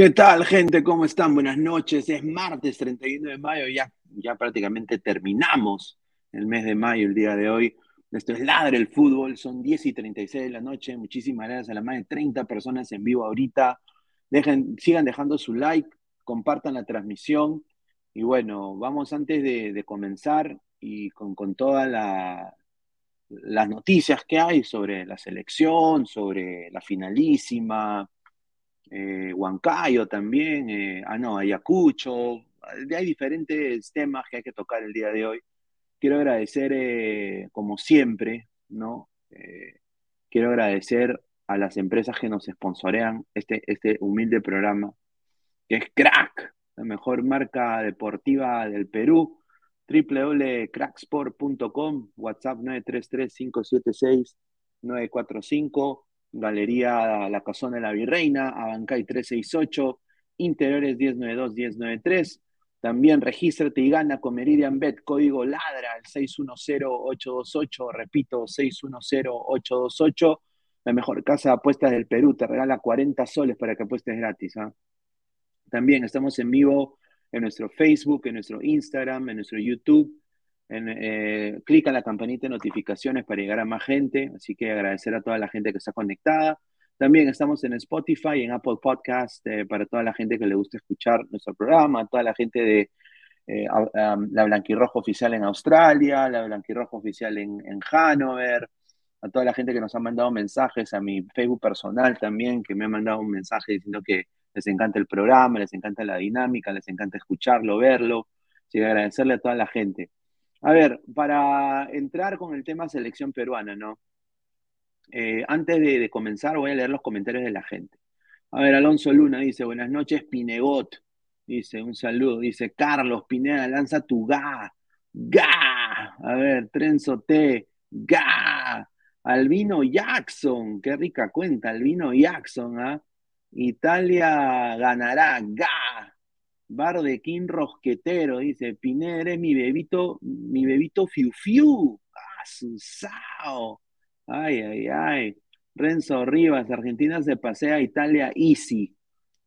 ¿Qué tal, gente? ¿Cómo están? Buenas noches. Es martes 31 de mayo, ya, ya prácticamente terminamos el mes de mayo, el día de hoy. Esto es Ladre el Fútbol, son 10 y 36 de la noche. Muchísimas gracias a las más de 30 personas en vivo ahorita. Dejen, sigan dejando su like, compartan la transmisión. Y bueno, vamos antes de, comenzar y con, con todas las noticias que hay sobre la selección, sobre la finalísima, eh, Huancayo también, eh, ah no, Ayacucho, hay diferentes temas que hay que tocar el día de hoy. Quiero agradecer, eh, como siempre, ¿no? Quiero agradecer a las empresas que nos sponsorean este, este humilde programa, que es Crack, la mejor marca deportiva del Perú, www.cracksport.com, WhatsApp 933-576-945, Galería La Casona de la Virreina, Abancay 368, Interiores 1092-1093. También regístrate y gana con Meridian Bet, código LADRA, el 610-828, repito, 610-828. La mejor casa de apuestas del Perú, te regala 40 soles para que apuestes gratis. ¿ah? También estamos en vivo en nuestro Facebook, en nuestro Instagram, en nuestro YouTube en, eh, clica la campanita de notificaciones para llegar a más gente, así que agradecer a toda la gente que está conectada. También estamos en Spotify, en Apple Podcast, eh, para toda la gente que le gusta escuchar nuestro programa, toda la gente de eh, la Blanquirroja Oficial en Australia, la Blanquirroja Oficial en, en Hanover, a toda la gente que nos ha mandado mensajes, a mi Facebook personal también, que me ha mandado un mensaje diciendo que les encanta el programa, les encanta la dinámica, les encanta escucharlo, verlo. Así que agradecerle a toda la gente. A ver, para entrar con el tema selección peruana, ¿no? Eh, antes de, comenzar, voy a leer los comentarios de la gente. A ver, Alonso Luna dice, buenas noches, Pinegot. Dice, un saludo. Dice, Carlos Pineda, lanza tu ga. Ga. A ver, Trenzo T. Ga. Albino Jackson. Qué rica cuenta, Albino Jackson, ¿ah? Italia ganará. Ga. Bar de King Rosquetero, dice, Pineda, mi bebito, mi bebito Fiu Fiu. Ah. Ay, ay, ay. Renzo Rivas, Argentina se pasea a Italia easy.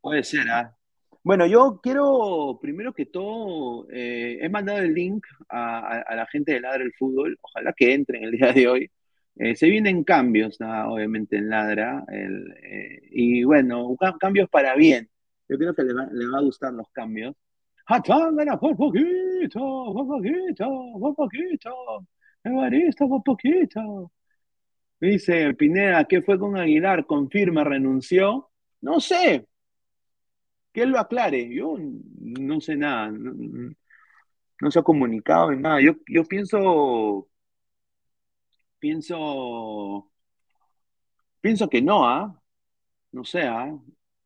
Puede ser, ¿ah? Bueno, yo quiero, primero que todo, eh, he mandado el link a, la gente de Ladra el Fútbol, ojalá que entren el día de hoy. Eh, se vienen cambios, obviamente, en Ladra, eh, y bueno, cambios para bien. Yo creo que le va, le va a gustar los cambios. ¡Hatángana por poquito! ¡Por poquito! ¡Por poquito! ¡Evaristo, por poquito! Dice Pineda, ¿qué fue con Aguilar? Confirma, renunció. No sé. Que él lo aclare. Yo no sé nada. No, se ha comunicado en nada. Yo, yo pienso. Pienso. Pienso que no, ¿ah? No sé, ¿ah?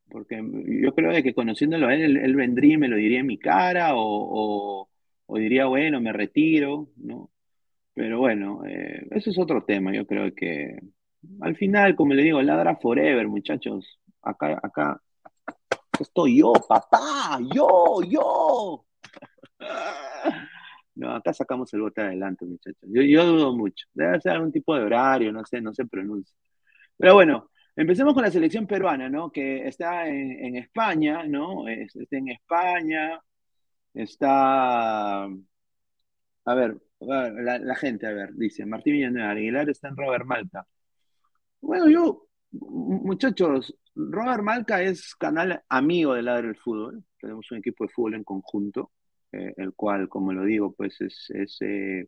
Porque yo creo que conociéndolo a él, él, vendría y me lo diría en mi cara o, diría, bueno, me retiro, ¿no? Pero bueno, eh, eso es otro tema. Yo creo que al final, como le digo, ladra forever, muchachos. Acá, acá, estoy yo, papá, yo, yo. No, acá sacamos el bote adelante, muchachos. Yo, yo dudo mucho. Debe ser algún tipo de horario, no sé, no se pronuncia. Pero bueno, empecemos con la selección peruana, ¿no? Que está en, España, ¿no? Está en España, está... A ver, la, gente, a ver, dice, Martín Villanueva, Aguilar está en Robert Malta. Bueno, yo, muchachos, Robert Malca es canal amigo del lado del fútbol. Tenemos un equipo de fútbol en conjunto, eh, el cual, como lo digo, pues es, eh,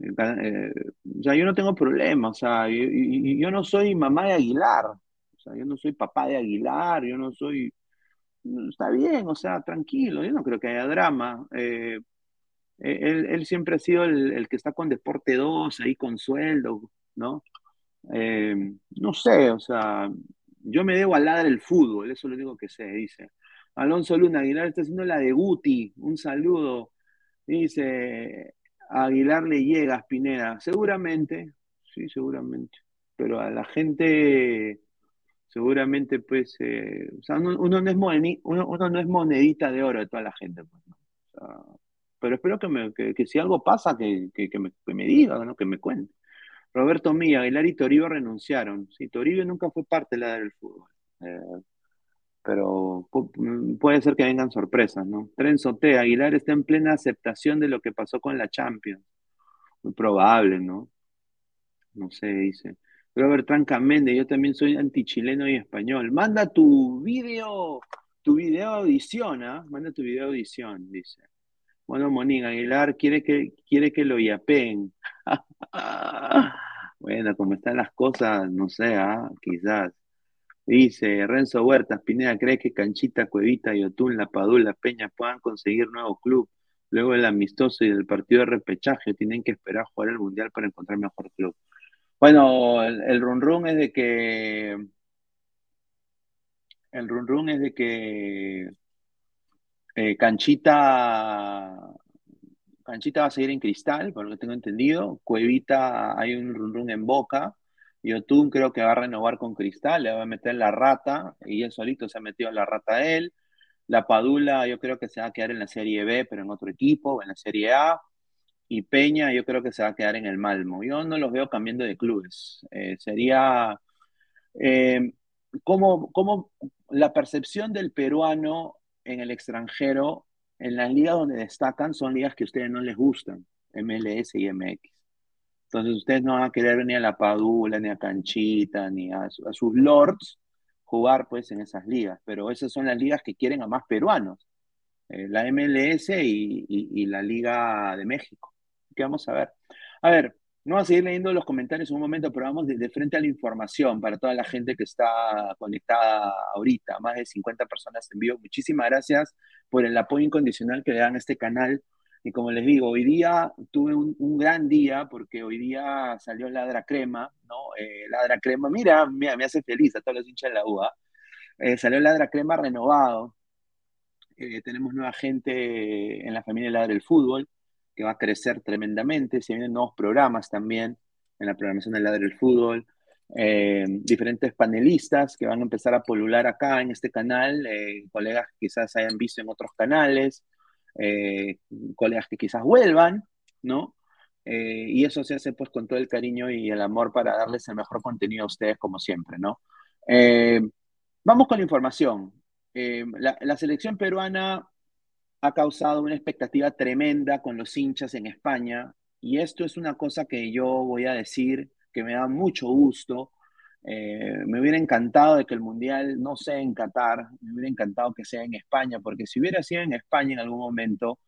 eh, o sea, yo no tengo problema, o sea, yo, yo, no soy mamá de Aguilar, o sea, yo no soy papá de Aguilar, yo no soy, está bien, o sea, tranquilo, yo no creo que haya drama. él, él, siempre ha sido el, el, que está con Deporte 2, ahí con sueldo, ¿no? no sé, o sea, yo me debo al ladra el fútbol, eso es lo único que sé, dice. Alonso Luna, Aguilar está haciendo la de Guti, un saludo. Dice, Aguilar le llega a Spineda, seguramente, sí, seguramente, pero a la gente seguramente pues, eh, o sea, uno, no es uno, no es monedita de oro de toda la gente, pues, pero espero que, me, que, si algo pasa, que, que, me, que me diga, ¿no? que me cuente. Roberto Mía, Aguilar y Toribio renunciaron. Sí, Toribio nunca fue parte de la del fútbol. Eh, pero mm, puede ser que vengan sorpresas, ¿no? Tren Sotea, Aguilar está en plena aceptación de lo que pasó con la Champions. Muy probable, ¿no? No sé, dice. Robert Tranca Méndez, yo también soy antichileno y español. Manda tu video, tu video audición, ¿ah? Manda tu video audición, dice. Bueno, Monín, Aguilar quiere que, quiere que lo yapeen. Bueno, como están las cosas, no sé, ¿ah? quizás. Dice Renzo Huertas, Pineda, ¿cree que Canchita, Cuevita, Yotún, La Padula, Peña puedan conseguir nuevo club? Luego del amistoso y del partido de repechaje, tienen que esperar jugar el Mundial para encontrar mejor club. Bueno, el, run run es de que... El run run es de que eh, Canchita Canchita va a seguir en Cristal, por lo que tengo entendido. Cuevita hay un run run en Boca. Yotun creo que va a renovar con Cristal, le va a meter la rata, y él solito se ha metido la rata a él. La Padula yo creo que se va a quedar en la Serie B, pero en otro equipo, en la Serie A. Y Peña yo creo que se va a quedar en el Malmo. Yo no los veo cambiando de clubes. Eh, sería eh, como, como la percepción del peruano en el extranjero en las ligas donde destacan son ligas que a ustedes no les gustan, MLS y MX. Entonces ustedes no van a querer ni a la Padula, ni a Canchita, ni a, sus lords jugar pues en esas ligas, pero esas son las ligas que quieren a más peruanos, eh, la MLS y, la Liga de México. ¿Qué vamos a ver? A ver, no voy a seguir leyendo los comentarios un momento, pero vamos de, frente a la información para toda la gente que está conectada ahorita, más de 50 personas en vivo. Muchísimas gracias por el apoyo incondicional que le dan a este canal. Y como les digo, hoy día tuve un, gran día porque hoy día salió Ladra Crema, ¿no? Eh, Ladra Crema, mira, me hace feliz a todos los hinchas de la UA. Eh, salió Ladra Crema renovado. Eh, tenemos nueva gente en la familia Ladra del Fútbol que va a crecer tremendamente. Se vienen nuevos programas también en la programación del Ladre del Fútbol. Eh, diferentes panelistas que van a empezar a polular acá en este canal, eh, colegas que quizás hayan visto en otros canales, eh, colegas que quizás vuelvan, ¿no? y eso se hace pues con todo el cariño y el amor para darles el mejor contenido a ustedes como siempre, ¿no? vamos con la información. la selección peruana ha causado una expectativa tremenda con los hinchas en España y esto es una cosa que yo voy a decir que me da mucho gusto. Eh, me hubiera encantado de que el Mundial no sea en Qatar, me hubiera encantado que sea en España, porque si hubiera sido en España en algún momento,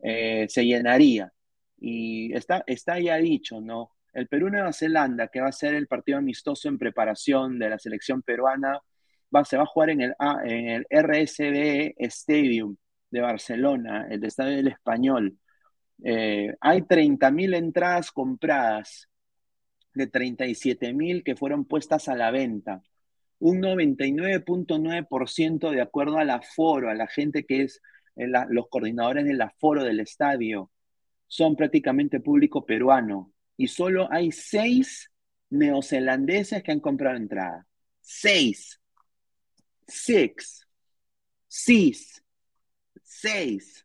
eh, se llenaría. Y está, está ya dicho, ¿no? El Perú-Nueva Zelanda, que va a ser el partido amistoso en preparación de la selección peruana, va, se va a jugar en el, en RSB Stadium de Barcelona, el Estadio del Español. Eh, hay 30.000 entradas compradas, de 37.000 que fueron puestas a la venta. Un 99.9% de acuerdo al aforo, a la gente que es eh, los coordinadores del aforo del estadio, son prácticamente público peruano. Y solo hay seis neozelandeses que han comprado entrada. Seis. Six. Six. Seis.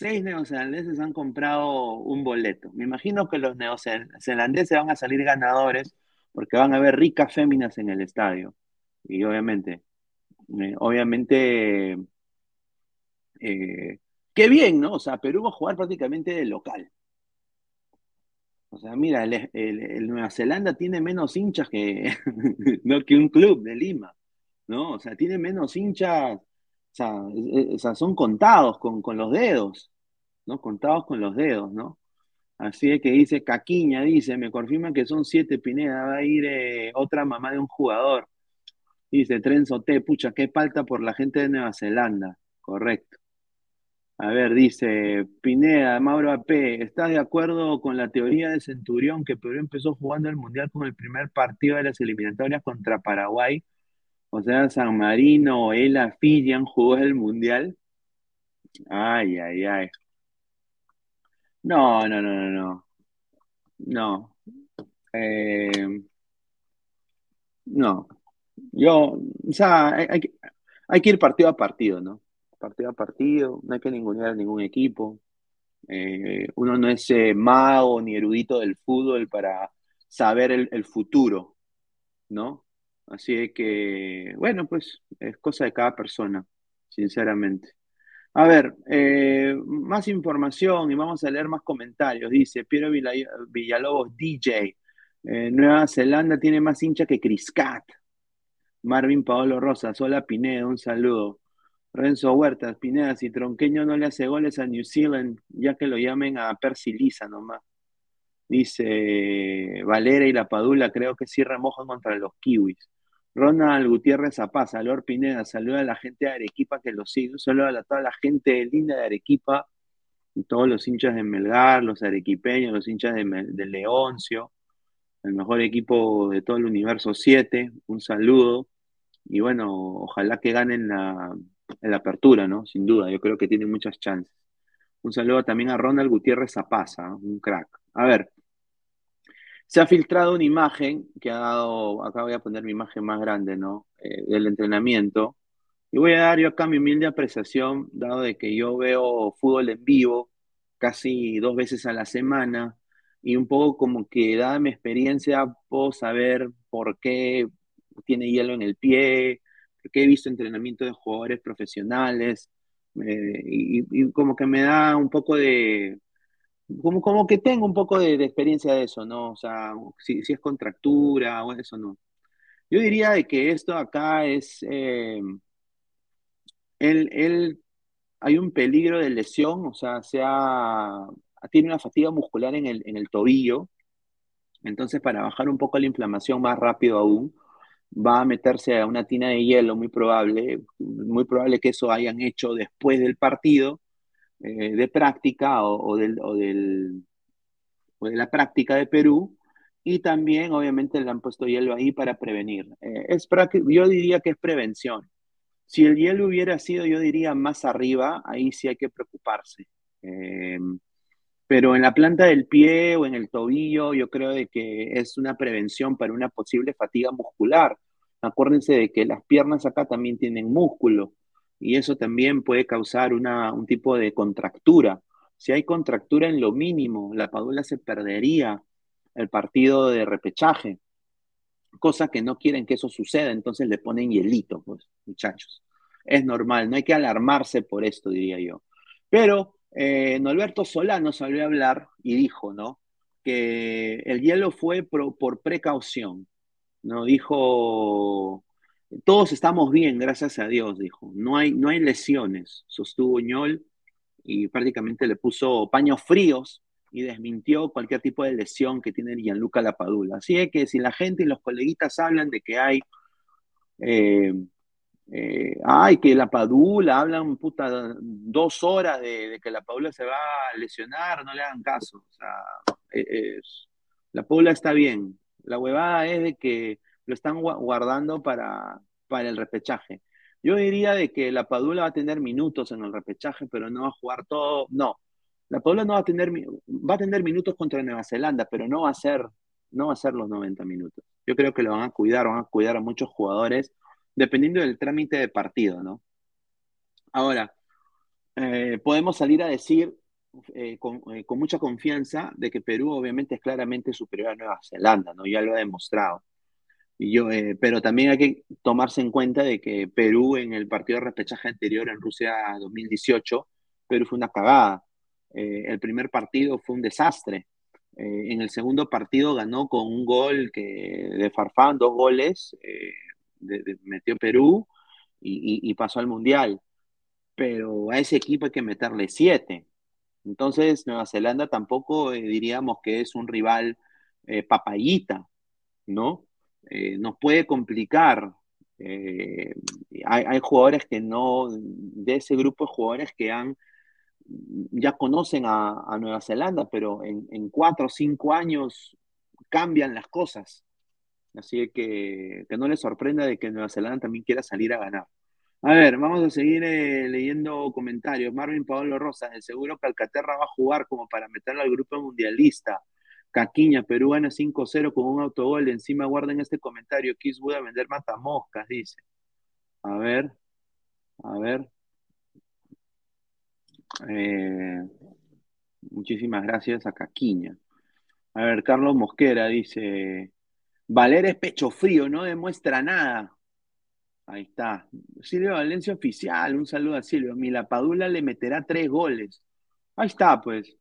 Seis neozelandeses han comprado un boleto. Me imagino que los neozelandeses van a salir ganadores porque van a haber ricas féminas en el estadio. Y obviamente, eh, obviamente, eh, qué bien, ¿no? O sea, Perú va a jugar prácticamente de local. O sea, mira, el, Nueva Zelanda tiene menos hinchas que, que un club de Lima, ¿no? O sea, tiene menos hinchas, son contados con, los dedos, ¿no? Contados con los dedos, ¿no? Así es que dice Caquiña, dice, me confirman que son siete Pineda, va a ir eh, otra mamá de un jugador. Dice Trenzo T, pucha, qué falta por la gente de Nueva Zelanda. Correcto. A ver, dice Pineda, Mauro AP, ¿estás de acuerdo con la teoría de Centurión que Perú empezó jugando el Mundial con el primer partido de las eliminatorias contra Paraguay? O sea, San Marino Ela Fijian jugó el Mundial. Ay, ay, ay. No, no, no, no, no. No. Eh, no. Yo, o sea, hay, hay que ir partido a partido, ¿no? partido a partido, no hay que ningunear a ningún equipo. Eh, uno no es eh, mago ni erudito del fútbol para saber el, futuro, ¿no? Así que, bueno, pues es cosa de cada persona, sinceramente. A ver, eh, más información y vamos a leer más comentarios. Dice Piero Villalobos, DJ. Nueva Zelanda tiene más hincha que Criscat. Marvin Paolo Rosa, Hola Pinedo, un saludo. Renzo Huertas, Pineda, si Tronqueño no le hace goles a New Zealand, ya que lo llamen a Percy Lisa nomás. Dice Valera y la Padula, creo que sí remojan contra los kiwis. Ronald Gutiérrez Zapaz, Lord Pineda, saluda a la gente de Arequipa que lo sigue, saluda a toda la gente linda de Arequipa, todos los hinchas de Melgar, los arequipeños, los hinchas de, Leoncio, el mejor equipo de todo el universo 7, un saludo, y bueno, ojalá que ganen la, la apertura, ¿no? Sin duda, yo creo que tiene muchas chances. Un saludo también a Ronald Gutiérrez Zapaza, un crack. A ver, se ha filtrado una imagen que ha dado, acá voy a poner mi imagen más grande, ¿no? Eh, del entrenamiento. Y voy a dar yo acá mi humilde apreciación, dado de que yo veo fútbol en vivo casi dos veces a la semana y un poco como que dada mi experiencia puedo saber por qué tiene hielo en el pie, porque he visto entrenamiento de jugadores profesionales eh, y, como que me da un poco de, como, como que tengo un poco de, experiencia de eso, ¿no? O sea, si, es contractura o eso, no. Yo diría de que esto acá es, eh, él, hay un peligro de lesión, o sea, sea tiene una fatiga muscular en el, en el tobillo, entonces para bajar un poco la inflamación más rápido aún, va a meterse a una tina de hielo, muy probable, muy probable que eso hayan hecho después del partido eh, de práctica o, del, o, del, de la práctica de Perú, y también obviamente le han puesto hielo ahí para prevenir. Eh, es yo diría que es prevención. Si el hielo hubiera sido, yo diría, más arriba, ahí sí hay que preocuparse. Eh, pero en la planta del pie o en el tobillo yo creo de que es una prevención para una posible fatiga muscular. Acuérdense de que las piernas acá también tienen músculo y eso también puede causar una, un tipo de contractura. Si hay contractura en lo mínimo, la Padula se perdería el partido de repechaje, cosa que no quieren que eso suceda, entonces le ponen hielito, pues, muchachos. Es normal, no hay que alarmarse por esto, diría yo. Pero eh, Norberto Solano salió a hablar y dijo, ¿no? Que el hielo fue por precaución, ¿no? Dijo, todos estamos bien, gracias a Dios, dijo. No hay, no hay lesiones, sostuvo Ñol y prácticamente le puso paños fríos y desmintió cualquier tipo de lesión que tiene Gianluca Lapadula. Así es que si la gente y los coleguitas hablan de que hay eh, eh, ay, que la Padula, hablan puta dos horas de, que la Padula se va a lesionar, no le hagan caso. O sea, e, la Padula está bien. La huevada es de que lo están guardando para, para el repechaje. Yo diría de que la Padula va a tener minutos en el repechaje, pero no va a jugar todo. No, la Padula no va a tener, va a tener minutos contra Nueva Zelanda, pero no va a ser no va a ser los 90 minutos. Yo creo que lo van a cuidar, van a cuidar a muchos jugadores, dependiendo del trámite de partido, ¿no? Ahora, eh, podemos salir a decir eh, con, eh, con, mucha confianza de que Perú obviamente es claramente superior a Nueva Zelanda, ¿no? Ya lo ha demostrado. Y yo, pero también hay que tomarse en cuenta de que Perú en el partido de repechaje anterior en Rusia 2018, Perú fue una cagada. el primer partido fue un desastre. en el segundo partido ganó con un gol que, de Farfán, dos goles, metió Perú y, y pasó al Mundial pero a ese equipo hay que meterle siete. Entonces, Nueva Zelanda tampoco eh, diríamos que es un rival eh, papayita, ¿no? Eh, nos puede complicar. Hay, jugadores que no, de ese grupo de jugadores que han, ya conocen a, Nueva Zelanda, pero en, cuatro o cinco años cambian las cosas. Así que que no les sorprenda de que Nueva Zelanda también quiera salir a ganar. A ver, vamos a seguir eh, leyendo comentarios. Marvin Pablo Rosas, de seguro Calcaterra va a jugar como para meterlo al grupo mundialista. Caquiña, Perú gana 5-0 con un autogol. Encima guarden este comentario. Kiss a vender matamoscas, dice. A ver, a ver. Eh, muchísimas gracias a Caquiña. A ver, Carlos Mosquera dice, Valer es pecho frío, no demuestra nada. Ahí está. Silvio Valencia oficial, un saludo a Silvio. La Padula le meterá tres goles. Ahí está, pues.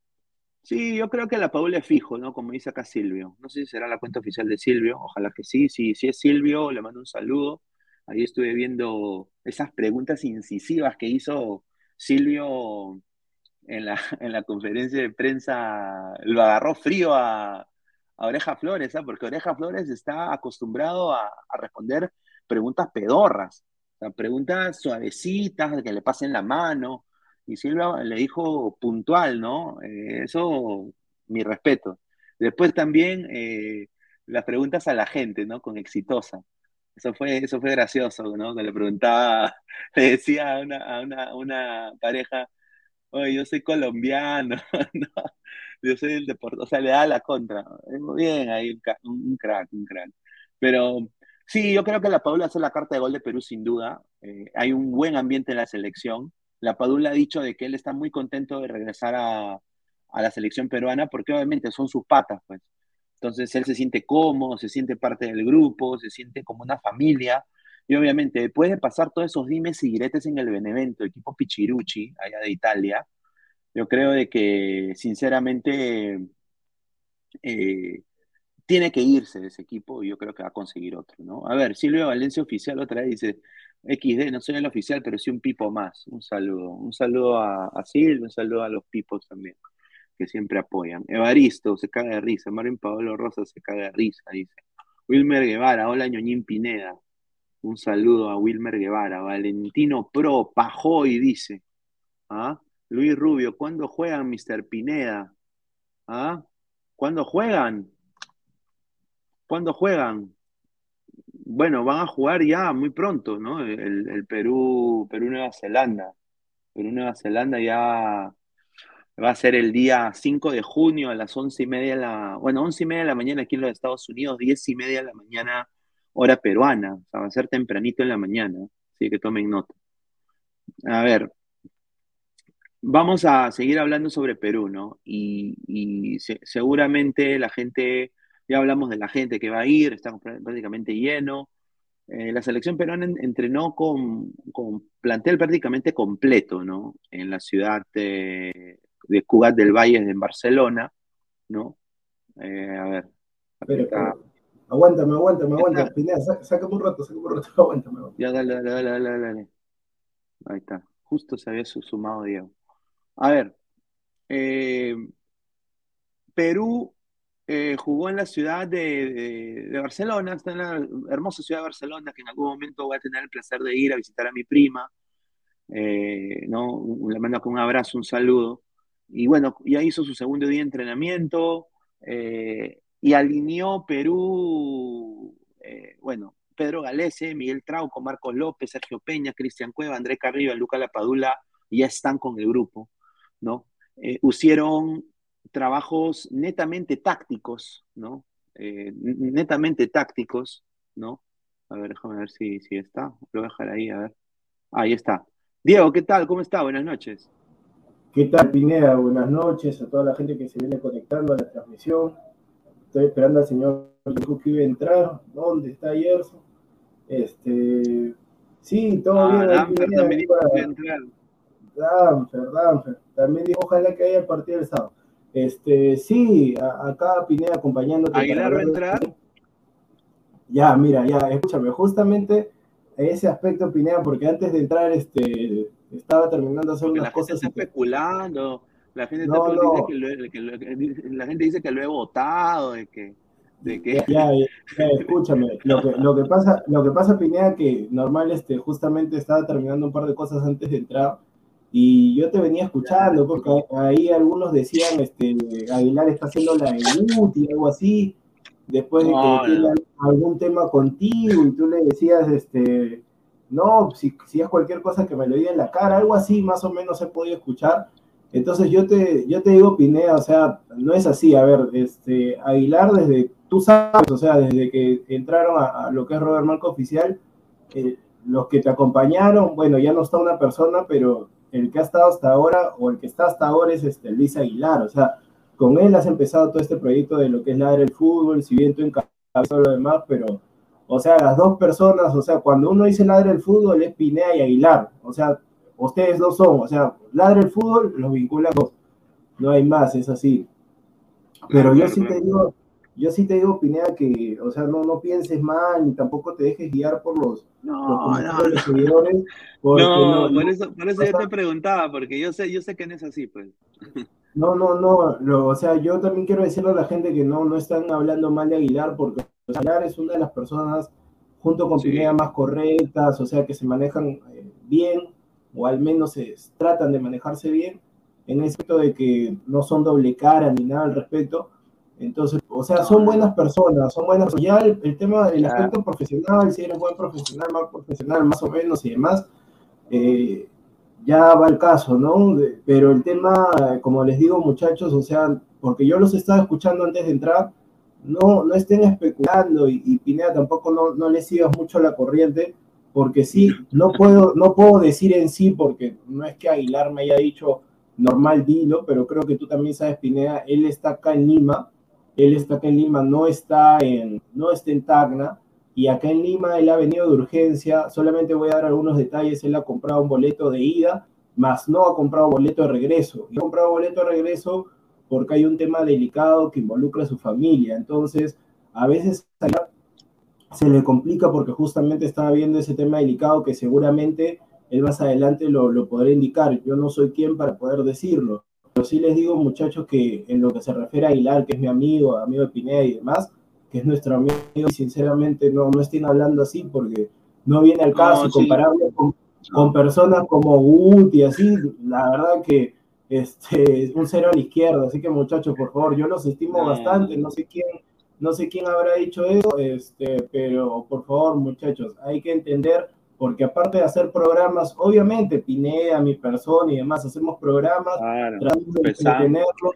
Sí, yo creo que la Padula es fijo, ¿no? Como dice acá Silvio. No sé si será la cuenta oficial de Silvio, ojalá que sí. Sí, si es Silvio, le mando un saludo. Ahí estuve viendo esas preguntas incisivas que hizo Silvio en la, en la conferencia de prensa. Lo agarró frío a, Oreja Flores, ¿ah? Porque Oreja Flores está acostumbrado a, a responder preguntas pedorras, preguntas suavecitas, que le pasen la mano. Y Silva le dijo puntual, ¿no? Eh, eso, mi respeto. Después también eh, las preguntas a la gente, ¿no? Con exitosa. Eso fue, eso fue gracioso, ¿no? Que le preguntaba, le decía a una, una, pareja, oye, yo soy colombiano, yo soy del deporte, o sea, le da la contra. Muy bien, ahí un, crack, un crack. Pero Sí, yo creo que la Padula hace la carta de gol de Perú sin duda. Eh, hay un buen ambiente en la selección. La Padula ha dicho de que él está muy contento de regresar a, la selección peruana porque obviamente son sus patas, pues. Entonces él se siente cómodo, se siente parte del grupo, se siente como una familia. Y obviamente, después de pasar todos esos dimes y diretes en el Benevento, equipo Pichirucci, allá de Italia, yo creo de que sinceramente eh, tiene que irse ese equipo y yo creo que va a conseguir otro, ¿no? A ver, Silvio Valencia oficial otra vez dice, XD, no soy el oficial, pero sí un pipo más. Un saludo. Un saludo a, a un saludo a los pipos también, que siempre apoyan. Evaristo se caga de risa. Marvin Pablo Rosa se caga de risa, dice. Wilmer Guevara, hola Ñoñín Pineda. Un saludo a Wilmer Guevara. Valentino Pro, Pajoy, dice. ¿Ah? Luis Rubio, ¿cuándo juegan, Mr. Pineda? ¿Ah? ¿Cuándo juegan? ¿Cuándo juegan? Bueno, van a jugar ya muy pronto, ¿no? El, Perú, Perú-Nueva Zelanda. Perú-Nueva Zelanda ya va a ser el día 5 de junio a las 11 y media de la, bueno, 11 y media de la mañana aquí en los Estados Unidos, 10 y media de la mañana hora peruana, o sea, va a ser tempranito en la mañana, así que tomen nota. A ver, vamos a seguir hablando sobre Perú, ¿no? Y, seguramente la gente ya hablamos de la gente que va a ir, está prácticamente lleno. Eh, la selección peruana entrenó con, plantel prácticamente completo, ¿no? En la ciudad de, de Cugat del Valle, en Barcelona, ¿no? Eh, a ver. aguántame, aguántame, aguántame. Pineda, sácame un rato, sácame un rato, aguántame. Ya, dale, dale, dale, dale, dale. Ahí está. Justo se había sumado Diego. A ver. Eh, Perú eh, jugó en la ciudad de, Barcelona, está en la hermosa ciudad de Barcelona, que en algún momento voy a tener el placer de ir a visitar a mi prima. Eh, ¿no? Le mando un abrazo, un saludo. Y bueno, ya hizo su segundo día de entrenamiento eh, y alineó Perú, bueno, Pedro Galese, Miguel Trauco, Marcos López, Sergio Peña, Cristian Cueva, André Carrillo, Luca Lapadula, ya están con el grupo, ¿no? Eh, trabajos netamente tácticos, ¿no? eh, netamente tácticos, ¿no? A ver, déjame ver si, si está. Lo voy a dejar ahí, a ver. Ahí está. Diego, ¿qué tal? ¿Cómo está? Buenas noches. ¿Qué tal, Pineda? Buenas noches a toda la gente que se viene conectando a la transmisión. Estoy esperando al señor que iba a entrar. ¿Dónde está Yerso? Este, sí, todo Ah, bien. ahí, Pineda, también dijo que entrar. Danfer, Danfer. También dijo, ojalá que haya partido el sábado. Este, sí, a- acá Pineda acompañándote. ¿Aguilar va a de- entrar? Ya, mira, ya, escúchame, justamente ese aspecto, Pineda, porque antes de entrar, este, estaba terminando de hacer Porque unas la gente cosas. está y te- especulando. La gente, está, no. Que lo- que lo- que- la gente dice que lo he votado, de que, de que ya, ya, ya, escúchame, lo que, lo que pasa, lo que pasa, Pineda, que normal, este, justamente estaba terminando un par de cosas antes de entrar y yo te venía escuchando, porque ahí algunos decían, este, Aguilar está haciendo la y algo así, después de que No, tiene algún tema contigo y tú le decías, este, no, si, si es cualquier cosa que me lo diga en la cara, algo así más o menos he podido escuchar. Entonces yo te, yo te digo, Pineda, o sea, no es así, a ver, este, Aguilar desde, tú sabes, o sea, desde que entraron a, a lo que es Robert Marco Oficial, eh, los que te acompañaron, bueno, ya no está una persona, pero el que ha estado hasta ahora, o el que está hasta ahora es este, Luis Aguilar, o sea, con él has empezado todo este proyecto de lo que es Ladre el Fútbol, si bien tú encabezas lo demás, pero, o sea, las dos personas, o sea, cuando uno dice Ladre el Fútbol es Pineda y Aguilar, o sea, ustedes dos son, o sea, Ladre el Fútbol los vinculan dos, no hay más, es así. Pero yo sí te digo, yo sí te digo, Pineda, que, o sea, no, no pienses mal, ni tampoco te dejes guiar por los, los no, no, los seguidores, porque no, no, por eso, por eso o yo sea- te preguntaba, porque yo sé, yo sé que no es así, pues. No, no, no, lo- o sea, yo también quiero decirle a la gente que no, no están hablando mal de Aguilar, porque Aguilar es una de las personas, junto con Sí. Pineda, más correctas, o sea, que se manejan eh, bien, o al menos se tratan de manejarse bien, en el sentido de que no son doble cara ni nada al respecto. Entonces, o sea, son buenas personas, son buenas. Ya el, el tema del aspecto profesional, si eres buen profesional, mal profesional, más o menos y demás, eh, ya va el caso, ¿no? De- pero el tema, como les digo, muchachos, o sea, porque yo los estaba escuchando antes de entrar, no, no estén especulando y, y Pineda tampoco no, no le sigas mucho la corriente, porque sí, no puedo, no puedo decir en sí, porque no es que Aguilar me haya dicho normal dilo, pero creo que tú también sabes, Pineda, él está acá en Lima, él está acá en Lima, no está en, no está en Tacna, y acá en Lima él ha venido de urgencia, solamente voy a dar algunos detalles, él ha comprado un boleto de ida, más no ha comprado boleto de regreso, y ha comprado boleto de regreso porque hay un tema delicado que involucra a su familia, entonces a veces se le complica porque justamente estaba viendo ese tema delicado que seguramente él más adelante lo, lo podrá indicar, yo no soy quien para poder decirlo, pero sí les digo muchachos que en lo que se refiere a Aguilar, que es mi amigo, amigo de Pineda y demás, que es nuestro amigo, y sinceramente no, no estén hablando así porque no viene al caso No, sí. compararlo con, con personas como Guti, así, la verdad que este, es un cero a la izquierda, así que muchachos, por favor, yo los estimo No. bastante, no sé quién, no sé quién habrá dicho eso, este, pero por favor, muchachos, hay que entender, porque aparte de hacer programas, obviamente, Pineda, mi persona y demás, hacemos programas, Claro. tratamos de entretenerlos,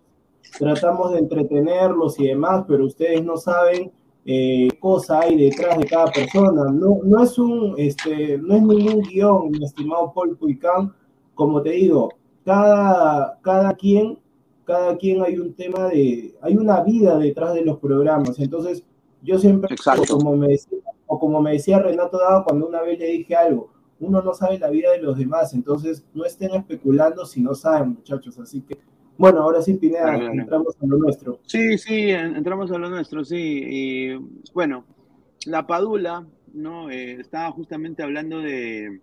tratamos de entretenerlos y demás, pero ustedes no saben eh, cosa hay detrás de cada persona. No, no es un, este, no es ningún guion, mi estimado Paul Puicán. Como te digo, cada, cada quien, cada quien hay un tema de, hay una vida detrás de los programas. Entonces, yo siempre, Exacto. como me decía, o como me decía Renato Dado cuando una vez le dije algo, uno no sabe la vida de los demás, entonces no estén especulando si no saben, muchachos. Así que, bueno, ahora sí, Pineda, entramos a lo nuestro. Sí, sí, en- entramos a lo nuestro, sí. Y bueno, la Padula, ¿no? Eh, estaba justamente hablando de,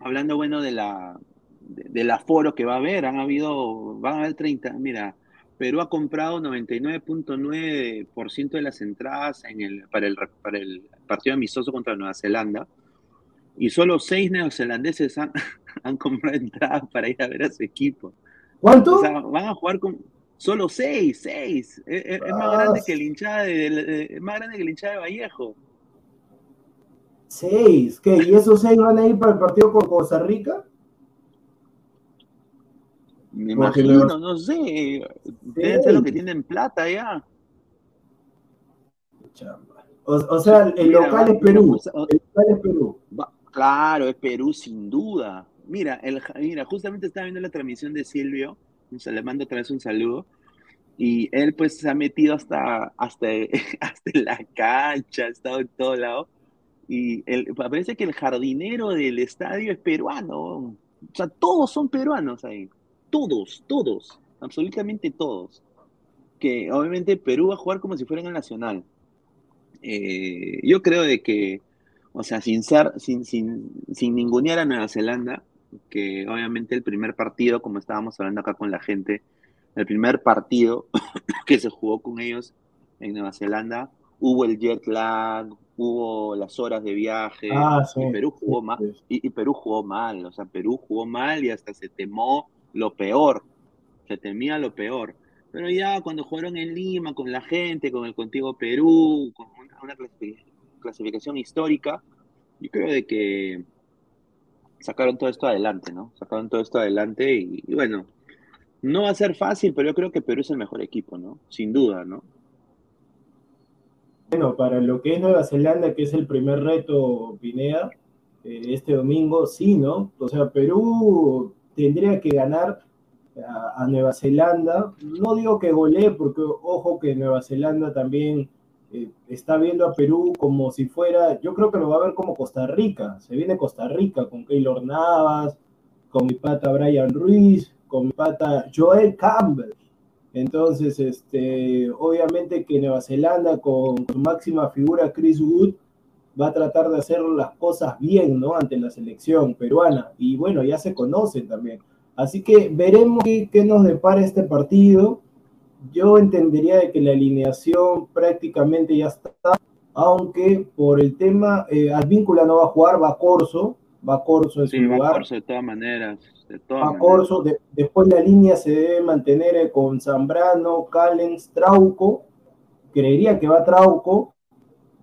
hablando, bueno, de la, de- del aforo que va a haber. Han habido, van a haber 30, mira, Perú ha comprado 99.9% de las entradas en el, para, el, para el partido amistoso contra Nueva Zelanda. Y solo seis neozelandeses han, han comprado entradas para ir a ver a su equipo. ¿Cuánto? O sea, van a jugar con solo seis, seis. Es, es- es más Ah, grande que el hinchada de, de- es más grande que el hinchada de Vallejo. Seis. ¿Qué? ¿Y esos seis van a ir para el partido con Costa Rica? Me imagino, los- no sé. Deben ser los que tienen plata ya. O, o sea, el Mira, local es Perú. El local es Perú. Claro, es Perú sin duda. Mira, el, mira, justamente estaba viendo la transmisión de Silvio, le mando otra vez un saludo, y él pues se ha metido hasta, hasta, hasta la cancha, ha estado en todo lado, y el, parece que el jardinero del estadio es peruano, o sea, todos son peruanos ahí, todos, todos, absolutamente todos, que obviamente Perú va a jugar como si fuera en el Nacional. Eh, yo creo de que o sea, sin ser, sin, sin, sin ningunear a Nueva Zelanda, que obviamente el primer partido, como estábamos hablando acá con la gente, el primer partido que se jugó con ellos en Nueva Zelanda, hubo el jet lag, hubo las horas de viaje, Ah, sí. y Perú jugó mal, y Perú jugó mal, o sea, Perú jugó mal y hasta se temó lo peor, se temía lo peor. Pero ya cuando jugaron en Lima, con la gente, con el Contigo Perú, con una, una clasific- clasificación histórica, yo creo de que sacaron todo esto adelante, ¿no? Sacaron todo esto adelante y, y bueno, no va a ser fácil, pero yo creo que Perú es el mejor equipo, ¿no? Sin duda, ¿no? Bueno, para lo que es Nueva Zelanda, que es el primer reto, Pineda, eh, este domingo, sí, ¿no? O sea, Perú tendría que ganar a, Nueva Zelanda. No digo que golee, porque ojo que Nueva Zelanda también eh, está viendo a Perú como si fuera, yo creo que lo va a ver como Costa Rica. Se viene Costa Rica con Keylor Navas, con mi pata Brian Ruiz, con mi pata Joel Campbell. Entonces, este, obviamente que Nueva Zelanda con su máxima figura Chris Wood va a tratar de hacer las cosas bien, ¿no? Ante la selección peruana. Y bueno, ya se conocen también. Así que veremos qué, qué nos depara este partido. Yo entendería de que la alineación prácticamente ya está, aunque por el tema, eh, Advíncula no va a jugar, va Corso, va Corso en Sí, su va lugar. Corso de todas maneras, de todas a maneras. Corso, de- después la línea se debe mantener eh, con Zambrano, Callens, Trauco, creería que va Trauco,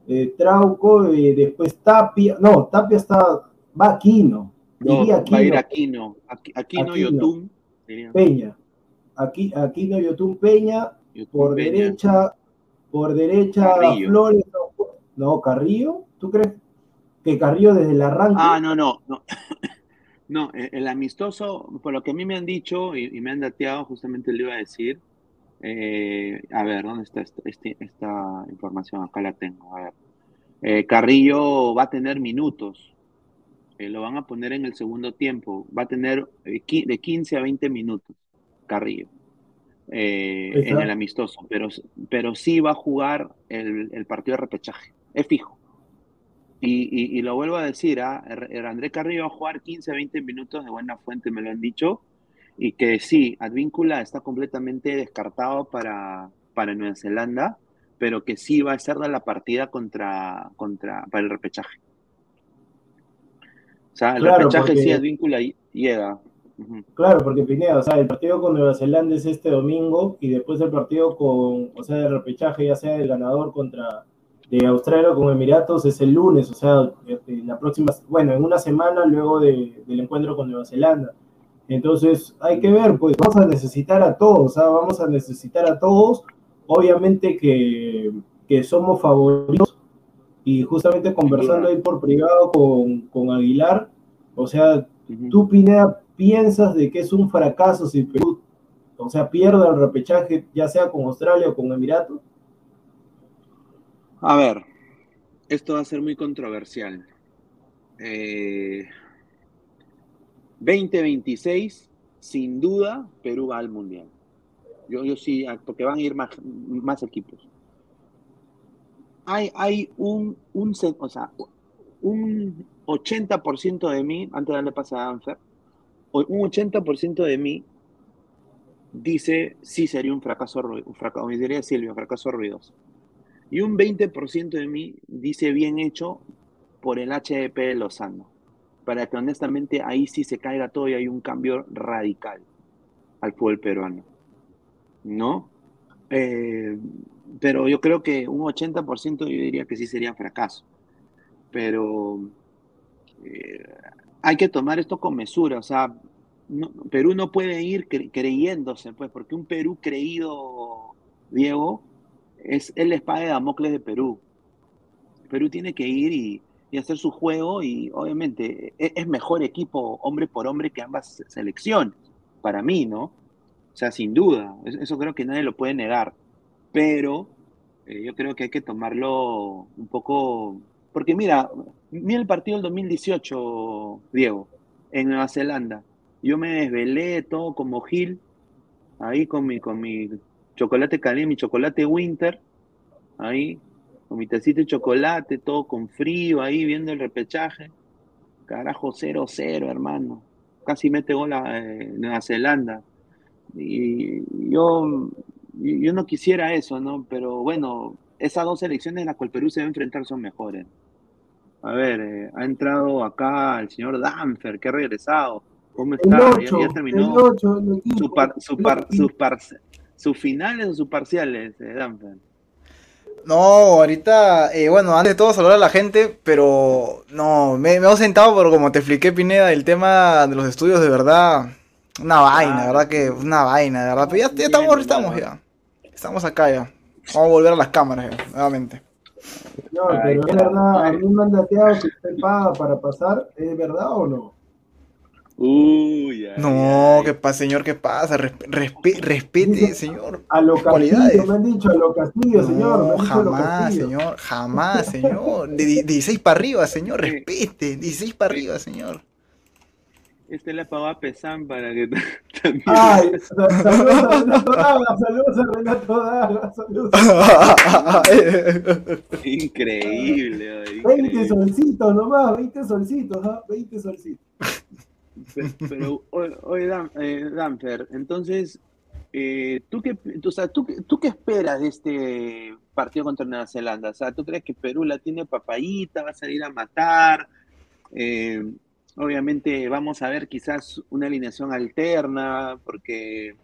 eh, Trauco, eh, después Tapia, no, Tapia está, va Aquino, No, diría va a ir Aquino, Aquino, Aqui- Aquino y Aquino. Otún. diría. Peña, Aquí, Aquino Yotun Peña, por Peña. derecha, por derecha Carrillo. Flores, no, no, Carrillo, ¿tú crees que Carrillo desde el arranque? Ah, no, no, no. No, el el amistoso, por lo que a mí me han dicho y, y me han dateado, justamente le iba a decir. Eh, a ver, ¿dónde está esta, este- esta información? Acá la tengo. A ver. Eh, Carrillo va a tener minutos. Eh, lo van a poner en el segundo tiempo. Va a tener de 15 a 20 minutos, Carrillo, eh, en el amistoso. Pero, pero sí va a jugar el, el partido de repechaje. Es fijo. Y, y- y lo vuelvo a decir, ¿ah? Er- er- André Carrillo va a jugar 15 a 20 minutos de buena fuente, me lo han dicho. Y que sí, Advíncula está completamente descartado para, para Nueva Zelanda, pero que sí va a ser de la partida contra, contra, para el repechaje. O sea, el Claro, repechaje porque- sí, Advíncula llega. Ujú. Claro, porque Pineda, o sea, el partido con Nueva Zelanda es este domingo y después el partido con, o sea, el repechaje, ya sea el ganador contra de Australia o con Emiratos, es el lunes, o sea, en la próxima, bueno, en una semana luego de- del encuentro con Nueva Zelanda. Entonces, hay que ver, pues vamos a necesitar a todos, sea, vamos a necesitar a todos. Obviamente que, que somos favoritos y justamente conversando ahí por privado con, con Aguilar, o sea. ¿Tú, Pineda, piensas de que es un fracaso si Perú, o sea, pierde el repechaje, ya sea con Australia o con Emiratos? A ver, esto va a ser muy controversial. Eh, 2026, sin duda, Perú va al Mundial. Yo, sí, ah, porque van a ir más, equipos. Hay, un, un, se- o sea, un 80% de mí, antes de darle paso a Anfer, un 80% de mí dice sí sería un fracaso, rui- un diría Silvia, un fracaso ruidoso. Y un 20% de mí dice bien hecho por el HDP de Lozano. Para que honestamente ahí sí se caiga todo y hay un cambio radical al fútbol peruano. ¿No? Eh, pero yo creo que un 80% yo diría que sí sería fracaso. Pero eh, hay que tomar esto con mesura. O sea, no- Perú no puede ir cre- creyéndose, pues, porque un Perú creído, Diego, es el espada de Damocles de Perú. Perú tiene que ir y, y hacer su juego y obviamente e- es, mejor equipo hombre por hombre que ambas selecciones, para mí, ¿no? O sea, sin duda, es- eso creo que nadie lo puede negar, pero eh, yo creo que hay que tomarlo un poco, porque mira, mira el partido del 2018, Diego, en Nueva Zelanda, yo me desvelé todo como Gil, ahí con mi, con mi chocolate caliente, mi chocolate winter, ahí, con mi tacita de chocolate, todo con frío, ahí viendo el repechaje. Carajo, 0-0, hermano. Casi mete gol a eh, Nueva Zelanda. Y yo, yo no quisiera eso, ¿no? Pero bueno, esas dos selecciones en las el Perú se va a enfrentar son mejores. A ver, eh, ha entrado acá el señor Danfer, que ha regresado. ¿Cómo está? Ya- 8, ya, el terminó 8, el equipo. su par- su par- Y- sus, par- sus finales o sus parciales, eh, Danfer. No, ahorita, eh, bueno, antes de todo saludar a la gente, pero no, me, me he sentado, pero como te expliqué, Pineda, el tema de los estudios, de verdad, una vaina, de verdad que una vaina, de verdad, pero ya, ya estamos, estamos ya, estamos acá ya, vamos a volver a las cámaras ya, nuevamente. No, Ay, pero es verdad, a mí me han dateado que usted paga para pasar, ¿es verdad o no? Uy, ay, No, ay. ¿qué pasa, señor? ¿Qué pasa? Respe- respe- respete, señor. A lo Cualidades. Castillo, me han dicho, a lo Castillo, señor. me No, lo jamás, Castillo. señor, jamás, señor. De di- 16 para arriba, señor, respete, 16 para arriba, señor. Este le pagó a Pesán para que también. Ay, sa- saludos a Renato Daga, saludos a Renato Daga, saludos. Increíble, ay, 20 increíble. solcitos nomás, 20 solcitos, ¿ah? 20 solcitos. Pe- Pero, oye, Dan- eh, Danfer, entonces, eh, ¿tú, qué, o sea, ¿tú, ¿tú qué esperas de este partido contra Nueva Zelanda? O sea, ¿tú crees que Perú la tiene papayita, va a salir a matar? Eh, obviamente vamos a ver quizás una alineación alterna, porque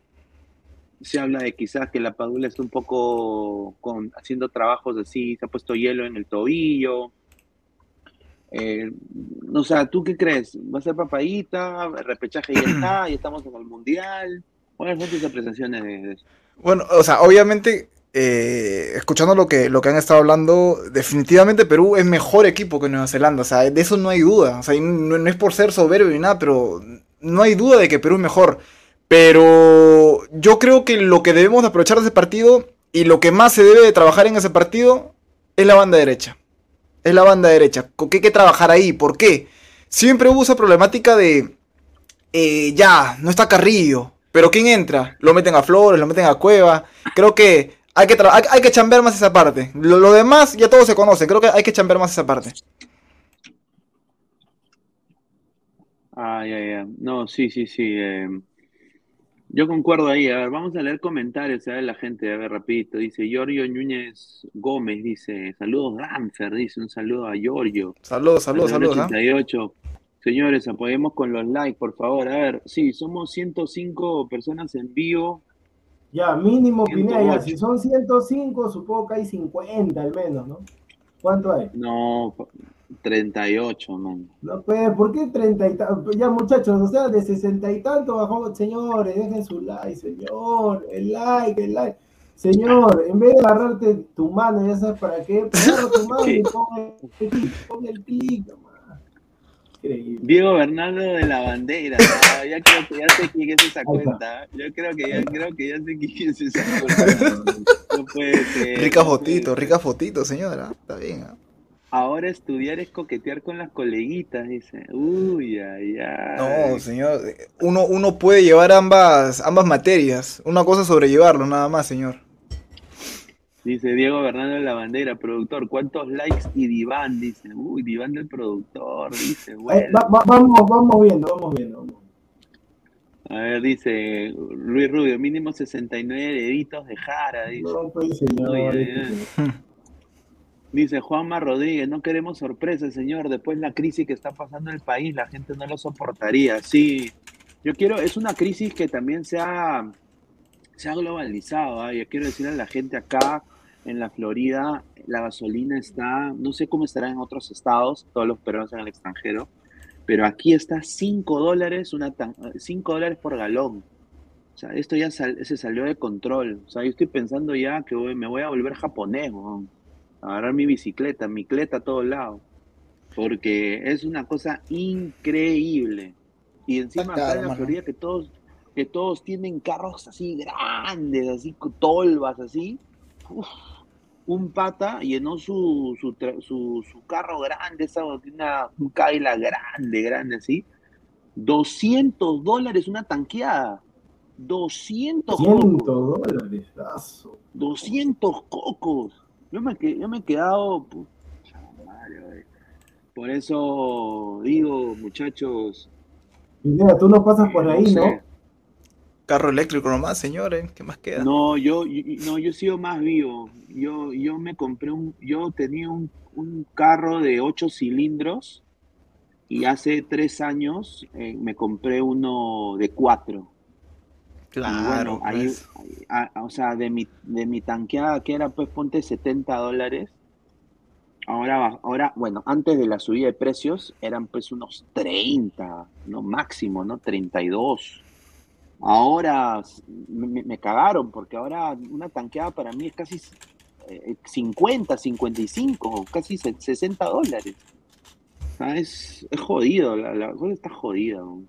se habla de quizás que la Padula está un poco con, haciendo trabajos así, se ha puesto hielo en el tobillo. Eh, o sea, ¿tú qué crees? ¿Va a ser papadita? ¿El repechaje ya está? ¿Ya estamos en el mundial? ¿Cuáles son tus apreciaciones de eso? Bueno, o sea, obviamente, eh, escuchando lo que, lo que han estado hablando, definitivamente Perú es mejor equipo que Nueva Zelanda, o sea, de eso no hay duda, o sea, no, no es por ser soberbio ni nada, pero no hay duda de que Perú es mejor. Pero yo creo que lo que debemos de aprovechar de ese partido y lo que más se debe de trabajar en ese partido es la banda derecha. Es la banda derecha. ¿Con qué hay que trabajar ahí? ¿Por qué? Siempre hubo esa problemática de eh, ya, no está Carrillo. Pero ¿quién entra? Lo meten a Flores, lo meten a Cueva. Creo que hay que, hay, hay que chambear más esa parte. Lo, demás ya todos se conocen. Creo que hay que chambear más esa parte. Ah, ya, ya. No, sí, sí, sí. eh, yo concuerdo ahí. A ver, vamos a leer comentarios, a ver la gente, a ver, rapidito. Dice Giorgio Núñez Gómez, dice, saludos Danfer, dice, un saludo a Giorgio. Saludos, saludos, saludos. ¿ah? 88. Señores, apoyemos con los likes, por favor. A ver, sí, somos 105 personas en vivo. Ya, mínimo, Pineda, ya, 108. si son 105, supongo que hay 50 al menos, ¿no? ¿Cuánto hay? No, 38, man. No, pues, ¿por qué 30 y tantos? Ya, muchachos, o sea, de 60 y tanto bajó, señores, dejen su like, señor, el like, el like. Señor, en vez de agarrarte tu mano, ya sabes para qué, agarra tu mano y pon el clic, pon el clic nomás. Increíble. Diego Bernardo de la Bandera. Ah, ya creo que ya sé quién es esa cuenta. Yo creo que ya creo que ya sé quién es esa cuenta. No puede ser. Rica no puede fotito, ser. rica fotito, señora. Está bien. ¿ah? Ahora estudiar es coquetear con las coleguitas, dice. Uy, ay, ay. No, señor. Uno, uno puede llevar ambas, ambas materias. Una cosa es sobrellevarlo, nada más, señor. Dice Diego Bernardo de la Bandera, productor, ¿cuántos likes? Y Diván, dice. Uy, Diván del productor, dice. Bueno. va- va- vamos, vamos viendo, vamos viendo. vamos. A ver, dice Luis Rubio, mínimo 69 deditos de Jara, dice. No, pues, señor. Uy, ay, ay. Dice Juanma Rodríguez, no queremos sorpresas, señor. Después la crisis que está pasando en el país, la gente no lo soportaría. Sí, yo quiero, es una crisis que también se ha, se ha globalizado. ¿ah? Yo quiero decirle a la gente acá en la Florida, la gasolina está, no sé cómo estará en otros estados, todos los peruanos en el extranjero, pero aquí está 5 dólares, una tan- 5 dólares por galón. O sea, esto ya sal- se salió de control. O sea, yo estoy pensando ya que me voy a volver japonés, weón. Agarrar mi bicicleta, mi cleta a todos lados. Porque es una cosa increíble. Y encima Está acá en la. Florida que todos, que todos tienen carros así grandes, así con tolvas, así. Uf, un pata llenó su, su, su, su carro grande, esa, una, un Cadillac grande, grande así. 200 dólares una tanqueada. 200 100 cocos. dólares. aso. 200 cocos. Yo me, que- yo me he quedado. pucha madre, güey. Por eso digo, muchachos. Pineda, tú no pasas por no ahí, ¿no? sé. Carro eléctrico nomás, señores. ¿Qué más queda? No, yo, yo- no, yo he sido más vivo. Yo, yo me compré un, yo tenía un, un carro de 8 cilindros y hace tres años eh, me compré uno de 4. Claro, bueno, ahí, pues. ahí- a- o sea, de mi, de mi tanqueada que era, pues ponte 70 dólares. Ahora, ahora, bueno, antes de la subida de precios eran pues unos 30, no máximo, ¿no? 32. Ahora me, me- cagaron porque ahora una tanqueada para mí es casi eh, 50, 55, casi se- 60 dólares. O sea, es, es jodido, la, la cosa está jodida, ¿no?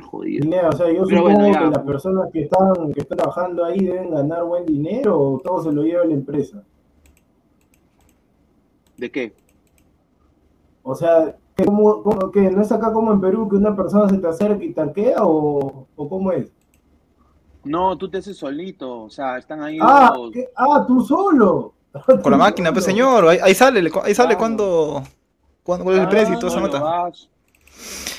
Está. Pineda, o sea, yo Pero supongo bueno, que las personas que están, que están trabajando ahí deben ganar buen dinero o todo se lo lleva la empresa. ¿De qué? O sea, ¿qué, cómo- cómo- qué? ¿no es acá como en Perú que una persona se te acerca y tanquea o, o cómo es? No, tú te haces solito, o sea, están ahí Ah, los- ¿qué? ah, tú solo. Con la máquina, pues señor. Ahí, ahí sale, ahí sale Claro. cuando, cuando cuál es el precio y esa solo nota. vas,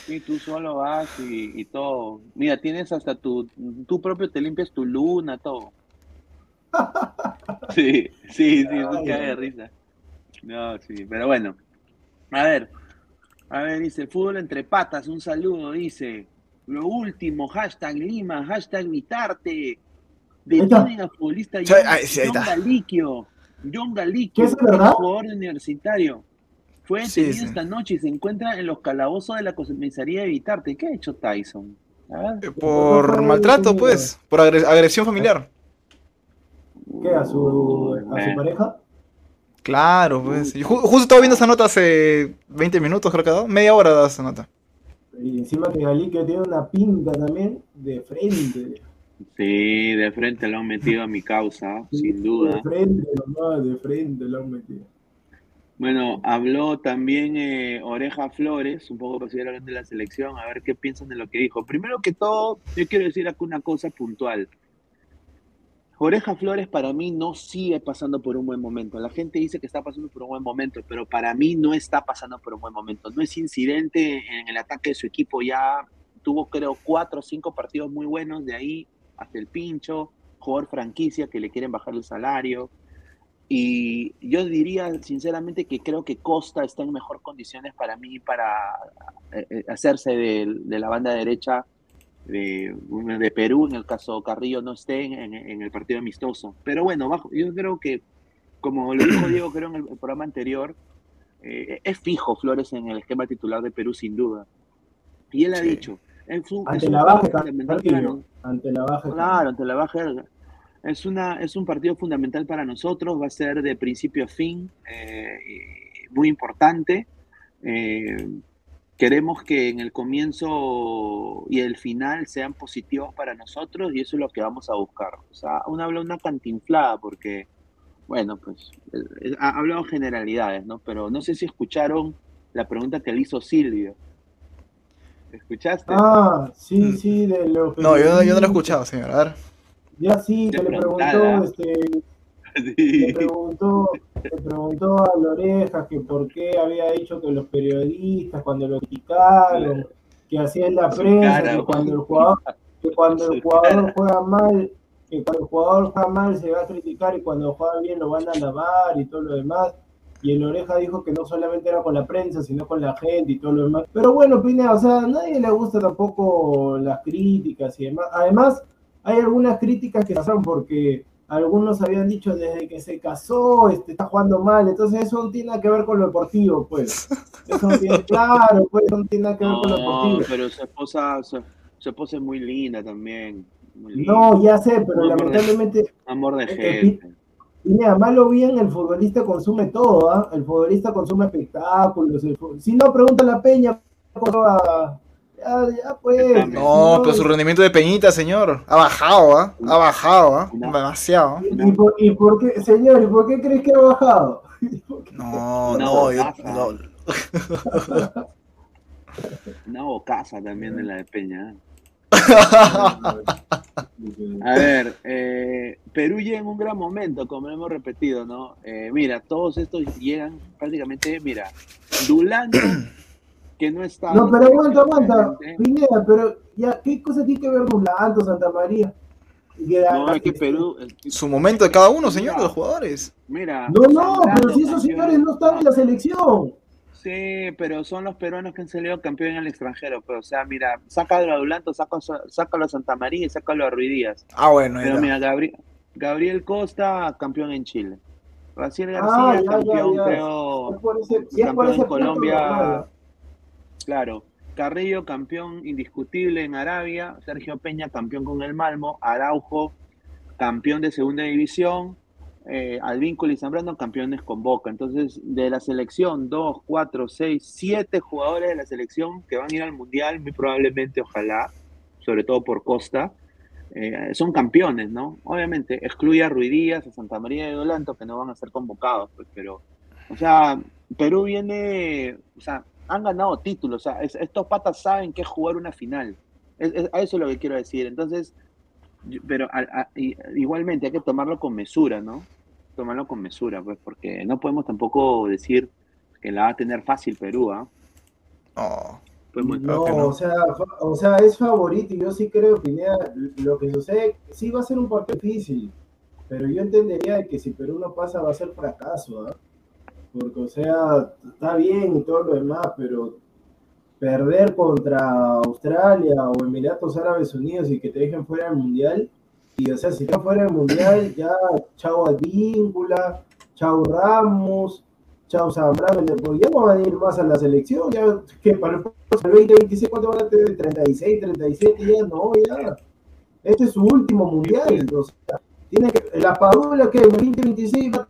y tú solo vas y, y todo. Mira, tienes hasta tu, tú propio te limpias tu luna, todo. Sí, sí, sí, eso Ay, cae de risa. No, sí, pero bueno. A ver, a ver, dice, fútbol entre patas, un saludo, dice. Lo último, hashtag Lima, hashtag Vitarte. Detienen a futbolista John, John. Galiquio. John ¿Qué Galiquio, jugador universitario. Fue detenido sí. esta noche y se encuentra en los calabozos de la comisaría de Vitarte. ¿Qué ha hecho Tyson? Ver. Eh, Por maltrato, pues. Por agre- agresión familiar. ¿Qué? ¿A su, a su Eh, pareja? Claro, pues. Yo ju- justo estaba viendo esa nota hace 20 minutos, creo que ha dado. Media hora da esa nota. Y encima que Galicia tiene una pinta también de frente. Sí, de frente lo han metido a mi causa, sin duda. De frente, nomás, de frente lo han metido. Bueno, habló también eh, Oreja Flores, un poco para hablando de la selección, a ver qué piensan de lo que dijo. Primero que todo, yo quiero decir acá una cosa puntual. Oreja Flores para mí no sigue pasando por un buen momento. La gente dice que está pasando por un buen momento, pero para mí no está pasando por un buen momento. No es incidente en el ataque de su equipo, ya tuvo creo cuatro o cinco partidos muy buenos, de ahí hasta el pincho, jugador franquicia que le quieren bajar el salario. Y yo diría sinceramente que creo que Costa está en mejor condiciones para mí para eh, eh, hacerse de, de la banda derecha de, de Perú, en el caso Carrillo no esté en, en el partido amistoso. Pero bueno, bajo, yo creo que, como lo dijo Diego creo en el, programa anterior, eh, es fijo Flores en el esquema titular de Perú sin duda. Y él ha Sí. dicho, es un, Ante la baja, fundamental para Carrillo. nos- Ante la baja. Claro, ante la baja. Es, una, es un partido fundamental para nosotros, va a ser de principio a fin, eh, y muy importante. Eh, queremos que en el comienzo y el final sean positivos para nosotros y eso es lo que vamos a buscar. O sea, uno habla una cantinflada porque, bueno, pues ha hablado generalidades, ¿no? Pero no sé si escucharon la pregunta que le hizo Silvio. ¿Escuchaste? Ah, sí, Mm. sí, de lo que. No, yo, no- yo no lo he escuchado, señor. A ver. Ya sí, que le preguntó, este, Sí. le preguntó, le preguntó a Loreja que por qué había dicho que los periodistas cuando lo criticaron, que hacía en la prensa, cara, que cuando el jugador, que cuando el jugador juega mal, que cuando el jugador juega mal se va a criticar y cuando juega bien lo van a alabar y todo lo demás. Y el Oreja dijo que no solamente era con la prensa, sino con la gente y todo lo demás. Pero bueno, Pineda, o sea, a nadie le gusta tampoco las críticas y demás. Además, hay algunas críticas que pasaron porque algunos habían dicho desde que se casó, este, está jugando mal. Entonces eso no tiene nada que ver con lo deportivo, pues. Eso no tiene, claro, pues, no tiene nada que ver con lo deportivo. pero su esposa, su, su esposa es muy linda también. muy. No, ya sé, pero Amor de- lamentablemente, Amor de Eh, eh, gente. mira, mal o bien, el futbolista consume todo, ¿ah? El futbolista consume espectáculos. el Si no, pregunta a la Peña. ¿cómo va? Ya, ya, pues. No, pero su rendimiento de Peñita, señor, ha bajado, ¿ah? Ha bajado, ¿ah? Demasiado. ¿Y por, y por qué, señor, ¿y por qué crees que ha bajado? No, Una no, yo, bocaza. no. Una bocaza también de la de Peña. ¿eh? A ver, eh, Perú llega en un gran momento, como hemos repetido, ¿no? Eh, mira, todos estos llegan prácticamente, mira, Dulando, que no está. No, pero aguanta, aguanta. Pineda, pero ya, ¿qué cosa tiene que ver Mulanto, Santa María? No, es que Perú. es- Su momento de cada uno, señor, de los jugadores. Mira. No, no, pero si esos señores no están en la selección. Sí, pero son los peruanos que han salido campeón en el extranjero. Pero, o sea, mira, sácalo a Dulanto, sácalo, a Santa María y sácalo a Ruiz Díaz. Ah, bueno, Pero mira, Gabri- Gabriel Costa, campeón en Chile. Raciel García, Ah, ya, ya, campeón, ya. creo, Es por ese, y es por campeón ese en punto normal. Claro. Carrillo, campeón indiscutible en Arabia. Sergio Peña, campeón con el Malmo. Araujo, campeón de segunda división. Eh, Advíncula y Zambrano, campeones con Boca. Entonces, de la selección, dos, cuatro, seis, siete jugadores de la selección que van a ir al Mundial, muy probablemente, ojalá, sobre todo por Costa, eh, son campeones, ¿no? Obviamente, excluye a Ruiz Díaz, a Santa María de Dolanto, que no van a ser convocados, pues, pero, o sea, Perú viene, o sea, han ganado títulos, o sea, es- estos patas saben que es jugar una final. Es- es- a eso es lo que quiero decir. Entonces, yo- pero a- a- i- igualmente hay que tomarlo con mesura, ¿no? Tomarlo con mesura, pues, porque no podemos tampoco decir que la va a tener fácil Perú, ¿ah? No. Podemos- No, o sea, o sea, es favorito y yo sí creo, Pineda, lo que sucede, sí va a ser un partido difícil, pero yo entendería de que si Perú no pasa va a ser fracaso, ¿ah? Porque, o sea, está bien y todo lo demás, pero perder contra Australia o Emiratos Árabes Unidos y que te dejen fuera del Mundial, y o sea, si estás fuera del Mundial, ya chao Advíncula, chao Ramos, chao Zambrano, ya no van a ir más a la selección, ya que para el el 2026, ¿cuánto van a tener? 36, 37, ya no, ya. Este es su último mundial. Sea, tiene que, la Paula que el 2026 va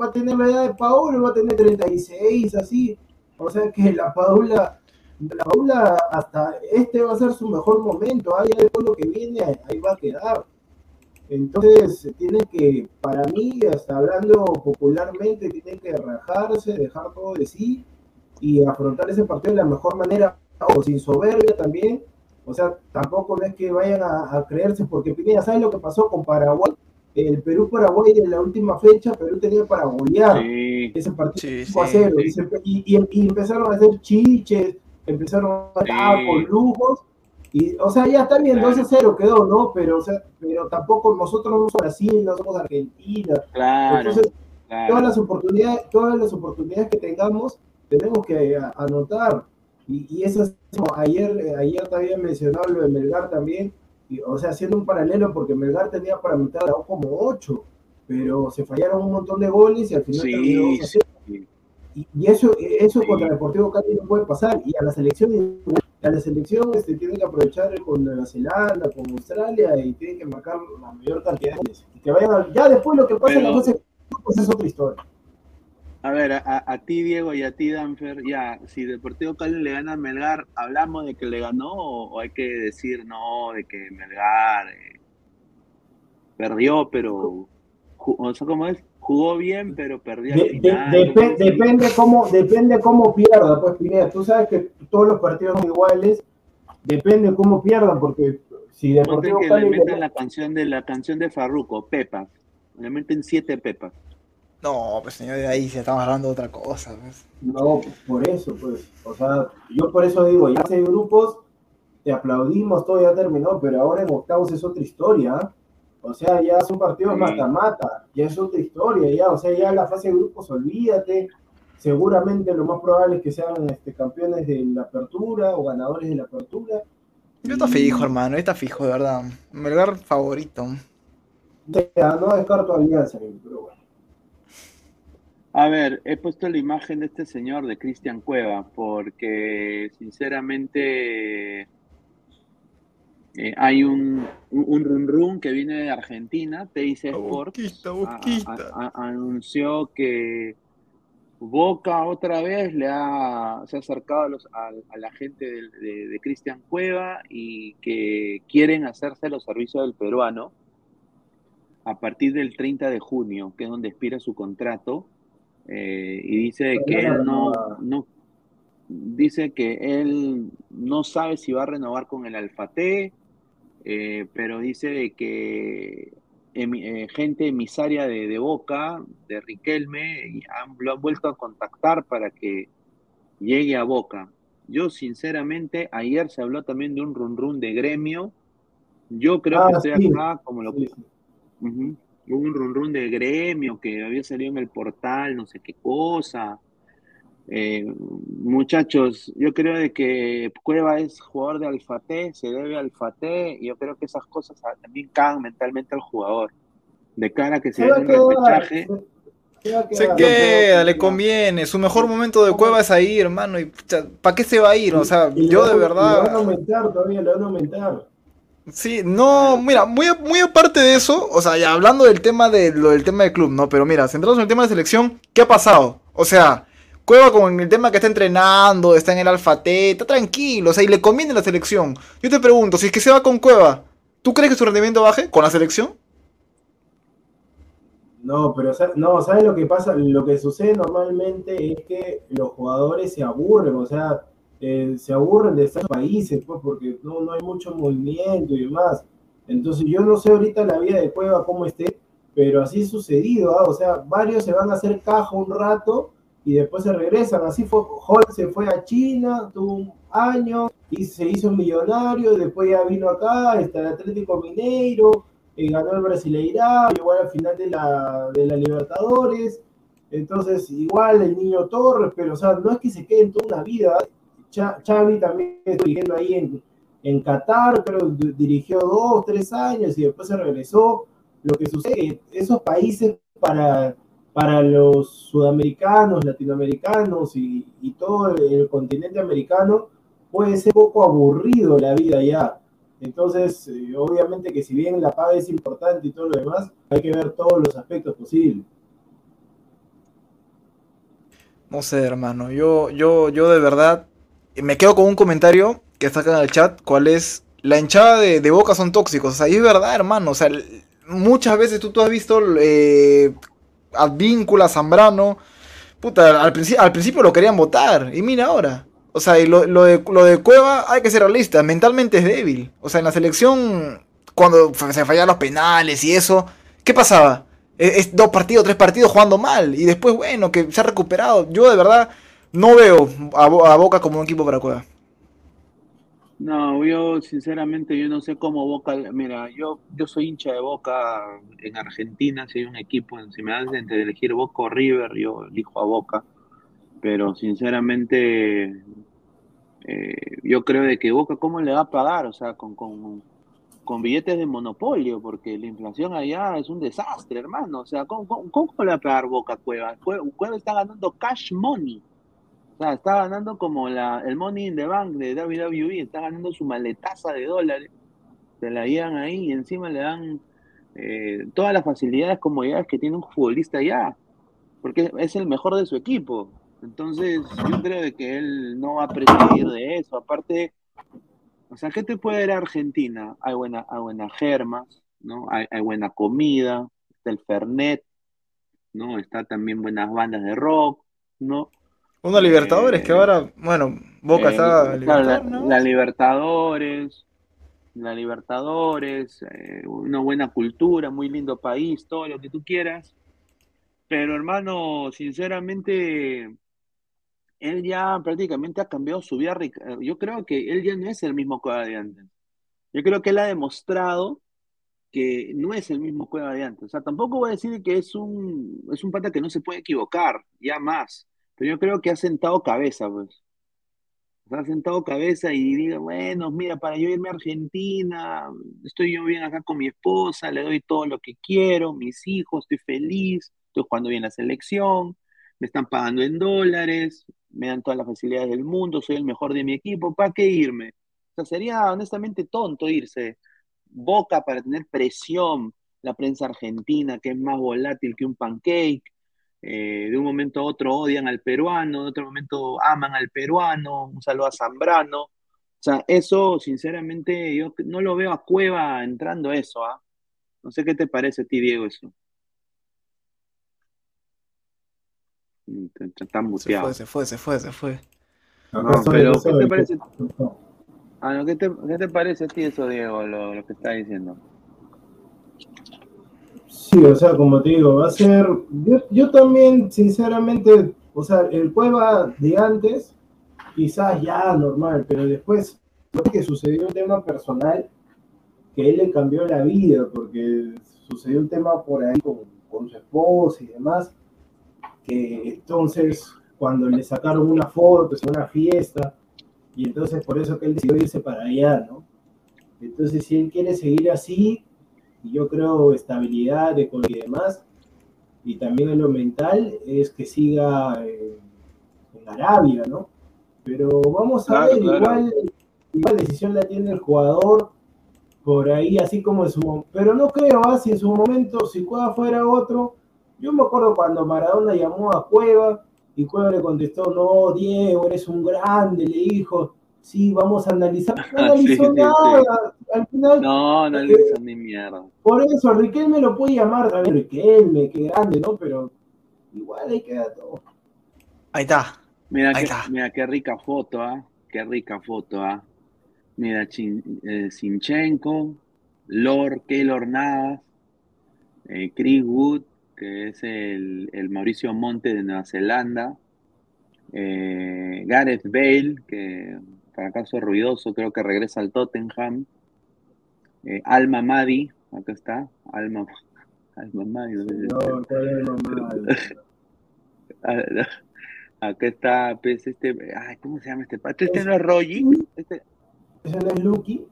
va a tener la edad de Paula, va a tener 36, así. O sea que la Paula, la Paula hasta este va a ser su mejor momento, ah, ya después lo que viene, ahí va a quedar. Entonces, tienen que, para mí, hasta hablando popularmente, tienen que rajarse, dejar todo de sí y afrontar ese partido de la mejor manera, o sin soberbia también. O sea, tampoco es que vayan a, a creerse, porque Pineda, ¿sabes lo que pasó con Paraguay? El Perú-Paraguay en la última fecha, Perú tenía para golear Sí, ese partido Sí, 5 a sí, 0, sí. y, y- y- y empezaron a hacer chiches, empezaron a Sí. con lujos, y o sea, ya está bien, Claro. 2 a 0 quedó, ¿no? Pero, o sea, pero tampoco nosotros no somos Brasil, no somos Argentina, claro. entonces claro. todas las oportunidades, todas las oportunidades que tengamos, tenemos que a- anotar. Y, y eso ayer, eh, ayer te había mencionado lo de Melgar también, y, o sea, haciendo un paralelo, porque Melgar tenía para meter a como 8, pero se fallaron un montón de goles y al final terminó Sí, 2 a 0. sí. Y, y eso, eso Sí. contra Deportivo Cali no puede pasar. Y a la selección, a la selección este, tiene que aprovechar con Nueva Zelanda, con Australia y tienen que marcar la mayor cantidad de goles. Y que vayan a- ya después lo que pasa en la Pero- fase de grupos es otra historia. A ver, a, a ti, Diego, y a ti, Danfer, ya, si Deportivo Cali le gana a Melgar, ¿hablamos de que le ganó o, o hay que decir no, de que Melgar eh, perdió, pero, o sea, ¿cómo es? Jugó bien, pero perdió depende cómo depende cómo pierda, pues Pineda. Tú sabes que todos los partidos son iguales. Depende cómo pierdan, porque si Deportivo que le Cali meten la canción de la canción de Farruko, Pepas. Le meten siete Pepas. No, pues señor, de ahí se estamos hablando de otra cosa. pues. No, por eso, pues. O sea, yo por eso digo, ya hace grupos, te aplaudimos, todo ya terminó, pero ahora en octavos es otra historia. ¿ah? O sea, ya son partidos Sí. mata-mata, ya es otra historia, ya. O sea, ya la fase de grupos, olvídate. Seguramente lo más probable es que sean este, campeones de la apertura o ganadores de la apertura. Yo está fijo, hermano, está fijo, de verdad. Melgar favorito. O sea, no descarto alianza, pero bueno. A ver, he puesto la imagen de este señor, de Cristian Cueva, porque sinceramente eh, hay un, un, run run que viene de Argentina, TIC Sports, anunció que Boca otra vez le ha, se ha acercado a, los, la gente de, Cristian Cueva y que quieren hacerse los servicios del peruano a partir del 30 de junio, que es donde expira su contrato, eh, y dice que él no, no, dice que él no sabe si va a renovar con el Alfate, eh, pero dice que eh, gente emisaria de, Boca, de Riquelme, lo han vuelto a contactar para que llegue a Boca. Yo, sinceramente, ayer se habló también de un run run de gremio. Yo creo que ah, estoy acá como lo que. Un run run de gremio que había salido en el portal, no sé qué cosa. Eh, muchachos, yo creo de que Cueva es jugador de Alfate, se debe a Alfate, y yo creo que esas cosas también cagan mentalmente al jugador. De cara a que se, un repechaje. Se queda, le conviene. Su mejor momento de Cueva es ahí, hermano. Y ¿para qué se va a ir? O sea, yo de verdad. Le van a aumentar todavía, le van a aumentar. Sí, no, mira, muy, muy aparte de eso, o sea, hablando del tema de lo del tema del club, no, pero mira, centrados en el tema de selección, ¿qué ha pasado? O sea, Cueva con el tema que está entrenando, está en el Alfa T, está tranquilo, o sea, y le conviene la selección. Yo te pregunto, si es que se va con Cueva, ¿tú crees que su rendimiento baje con la selección? No, pero no, ¿sabes lo que pasa? Lo que sucede normalmente es que los jugadores se aburren, o sea, eh, se aburren de estar países, pues, porque no, no hay mucho movimiento y demás. Entonces, yo no sé ahorita la vida de Cueva cómo esté, pero así sucedido, ¿ah? o sea, varios se van a hacer caja un rato y después se regresan. Así fue, Hulk se fue a China, tuvo un año y se hizo millonario, después ya vino acá, está el Atlético Mineiro, eh, ganó el Brasileirá, igual al final de la, de la Libertadores. Entonces, igual el niño Torres, pero o sea, no es que se quede en toda una vida. Xavi también estuvo dirigiendo ahí en, en Qatar, pero dirigió dos, tres años y después se regresó. Lo que sucede esos países para para los sudamericanos, latinoamericanos y, todo el, continente americano puede ser un poco aburrido la vida ya. Entonces, eh, obviamente que si bien la paga es importante y todo lo demás, hay que ver todos los aspectos posibles. No sé, hermano. Yo, yo, yo de verdad me quedo con un comentario que está acá en el chat. ¿Cuál es? La hinchada de, Boca son tóxicos. O sea, y es verdad, hermano. O sea, muchas veces tú, tú has visto eh, Advíncula, Zambrano. Puta, al, principio lo querían votar. Y mira ahora. O sea, y lo, de, lo de Cueva hay que ser realista. Mentalmente es débil. O sea, en la selección, cuando se fallaban los penales y eso, ¿qué pasaba? Es, dos partidos, tres partidos jugando mal. Y después, bueno, que se ha recuperado. Yo de verdad no veo a, a Boca como un equipo para Cueva. No, yo sinceramente yo no sé cómo Boca, mira, yo yo soy hincha de Boca en Argentina, si hay un equipo, si me dan entre elegir Boca o River, yo elijo a Boca, pero sinceramente eh, yo creo de que Boca cómo le va a pagar, o sea, con, con, con billetes de monopolio, porque la inflación allá es un desastre, hermano, o sea, ¿cómo, cómo, le va a pagar Boca Cueva? Cueva está ganando cash money sea, está ganando como la, el Money in the Bank de WWE, está ganando su maletaza de dólares, se la llevan ahí y encima le dan eh, todas las facilidades, comodidades que tiene un futbolista ya, porque es el mejor de su equipo. Entonces, yo creo que él no va a prescindir de eso. Aparte, o sea, ¿qué te puede dar Argentina? Hay buena, hay buenas germas, ¿no? Hay, hay buena comida, está el Fernet, ¿no? Está también buenas bandas de rock, ¿no? Una Libertadores que ahora, bueno, Boca eh, está la, Libertadores, la Libertadores, eh, una buena cultura, muy lindo país, todo lo que tú quieras. Pero hermano, sinceramente, él ya prácticamente ha cambiado su vida. Yo creo que él ya no es el mismo Cueva de antes. Yo creo que él ha demostrado que no es el mismo Cueva de antes. O sea, tampoco voy a decir que es un, es un pata que no se puede equivocar, ya más. Pero yo creo que ha sentado cabeza, pues. ha sentado cabeza y diga, bueno, mira, para yo irme a Argentina, estoy yo bien acá con mi esposa, le doy todo lo que quiero, mis hijos, estoy feliz, estoy jugando bien la selección, me están pagando en dólares, me dan todas las facilidades del mundo, soy el mejor de mi equipo, ¿para qué irme? O sea, sería honestamente tonto irse. Boca para tener presión, la prensa argentina que es más volátil que un pancake, eh, de un momento a otro odian al peruano, de otro momento aman al peruano, un saludo a Zambrano. O sea, eso, sinceramente, yo no lo veo a Cueva entrando eso, ¿ah? No sé qué te parece a ti, Diego, eso. Mm, Está Se fue, muteado. se fue, se fue, se fue. No, pero ¿qué te parece? Ah, no, ¿qué te, qué te parece a ti eso, Diego, lo, lo que está diciendo? Sí, o sea, como te digo, va a ser. Yo, yo también, sinceramente, o sea, el Cueva de antes, quizás ya normal, pero después, lo que sucedió un tema personal que él le cambió la vida, porque sucedió un tema por ahí con, su esposa y demás, que entonces, cuando le sacaron una foto, una fiesta, y entonces por eso que él decidió irse para allá, ¿no? Entonces, si él quiere seguir así, y yo creo estabilidad de y demás, y también en lo mental, es que siga eh, en Arabia, ¿no? Pero vamos a Claro, ver, claro. igual, igual decisión la tiene el jugador, por ahí, así como en su mo- Pero no creo, ¿ah? si en su momento, si Cueva fuera otro, yo me acuerdo cuando Maradona llamó a Cueva, y Cueva le contestó, no, Diego, eres un grande, le dijo, sí, vamos a analizar. No analizó sí, sí. nada, al final No, no le hizo ni mierda. por eso, Riquelme lo puede llamar también Riquelme, qué grande, ¿no? Pero igual ahí queda todo. Ahí está. Mira Ahí qué, está. mira qué rica foto, ¿ah? Qué rica foto, ¿ah? Mira, Chin- eh, Sinchenko, Lord, Keylor Navas, eh, Chris Wood, que es el, el Mauricio Monte de Nueva Zelanda, eh, Gareth Bale, que para caso ruidoso creo que regresa al Tottenham, eh, Alma Madi, acá está, Alma, Alma Madi, no. Ah, Acá está, pues, este, ay, ¿cómo se llama este pato? Este no es Rogi, este, ¿Ese no es Lucky?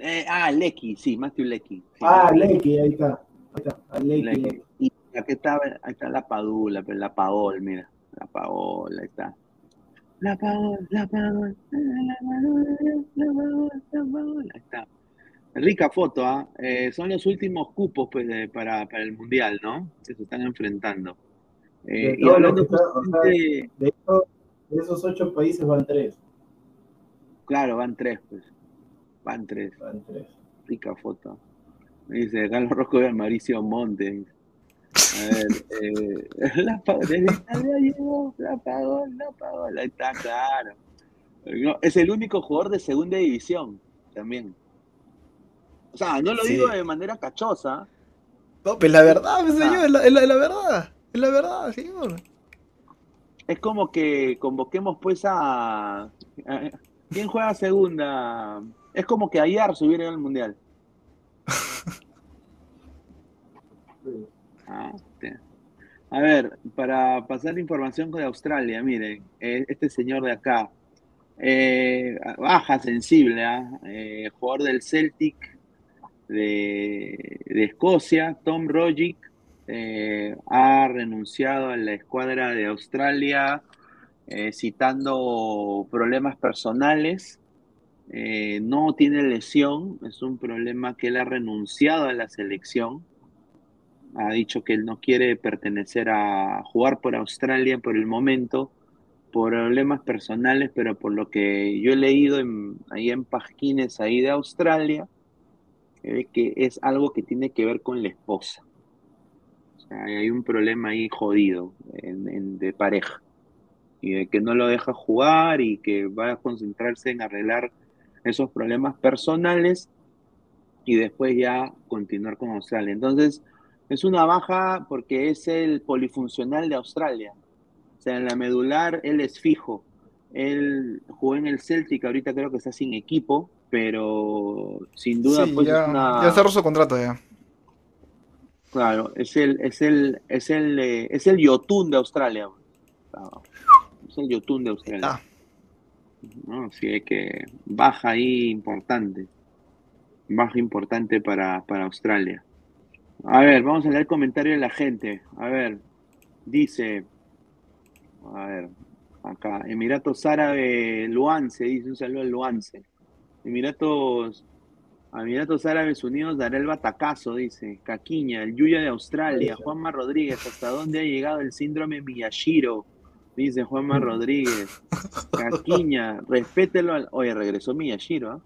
eh, ah, Lecky, sí, Matthew Lecky. sí, Ah, Lecky, ahí está. Ahí está, Lecky, Lecky. Lecky. Y aquí está, ahí está la Padula, pero la Paol, mira, la Paol, ahí está. La Paol, la Paol, la Paol, la Paol, la ahí está. Rica foto, ¿ah? Eh, son los últimos cupos pues, de- para, para el Mundial, ¿no? Que se están enfrentando. Eh, De De, esos- de ocho países van tres. claro, van tres, pues. Van tres. Van tres. Rica foto. Me dice Carlos Rosco y Mauricio Montes. A ver, eh, la pagó, desde Italia llegó, la pagó, la pagó, ahí está, claro. No, es el único jugador de segunda división también. O sea, no lo Sí. digo de manera cachosa, No, pues la verdad, pues, Ah. señor, es la, es la- es la verdad. Es la verdad, señor. es como que convoquemos pues a... a- ¿Quién juega segunda? Es como que ayer ido al Mundial. Ah, te- A ver, para pasar la información de Australia, miren, eh, este señor de acá, eh, baja sensible, ¿ah? Eh, jugador del Celtic de, de Escocia, Tom Rogic, ha renunciado a la escuadra de Australia citando problemas personales. No tiene lesión, es un problema que él ha renunciado a la selección ha dicho que él no quiere pertenecer a jugar por Australia por el momento, por problemas personales, pero por lo que yo he leído en- ahí en Pasquines ahí de Australia, que es algo que tiene que ver con la esposa. O sea, hay un problema ahí jodido de pareja y de que no lo deja jugar y que va a concentrarse en arreglar esos problemas personales y después ya continuar con Australia. Entonces, es una baja porque es el polifuncional de Australia. O sea, en la medular él es fijo. Él jugó en el Celtic, ahorita creo que está sin equipo, pero sin duda Sí, pues ya, es una ya cerró su contrato ya. claro, es el es el es el eh, es el Yotun de Australia. Es el Yotun de Australia. Ah. ¿no? Así que baja ahí importante. Baja importante para, para Australia. A ver, vamos a leer el comentario de la gente. A ver, dice. A ver. Acá, Emiratos Árabes, Luance, dice un saludo al Luance. Emiratos, Emiratos Árabes Unidos dará el batacazo, dice. Caquiña, el Yuya de Australia, Juanma Rodríguez, ¿hasta dónde ha llegado el síndrome Miyashiro? Dice Juanma Rodríguez. Caquiña, respételo al. Oye, regresó Miyashiro, ¿ah?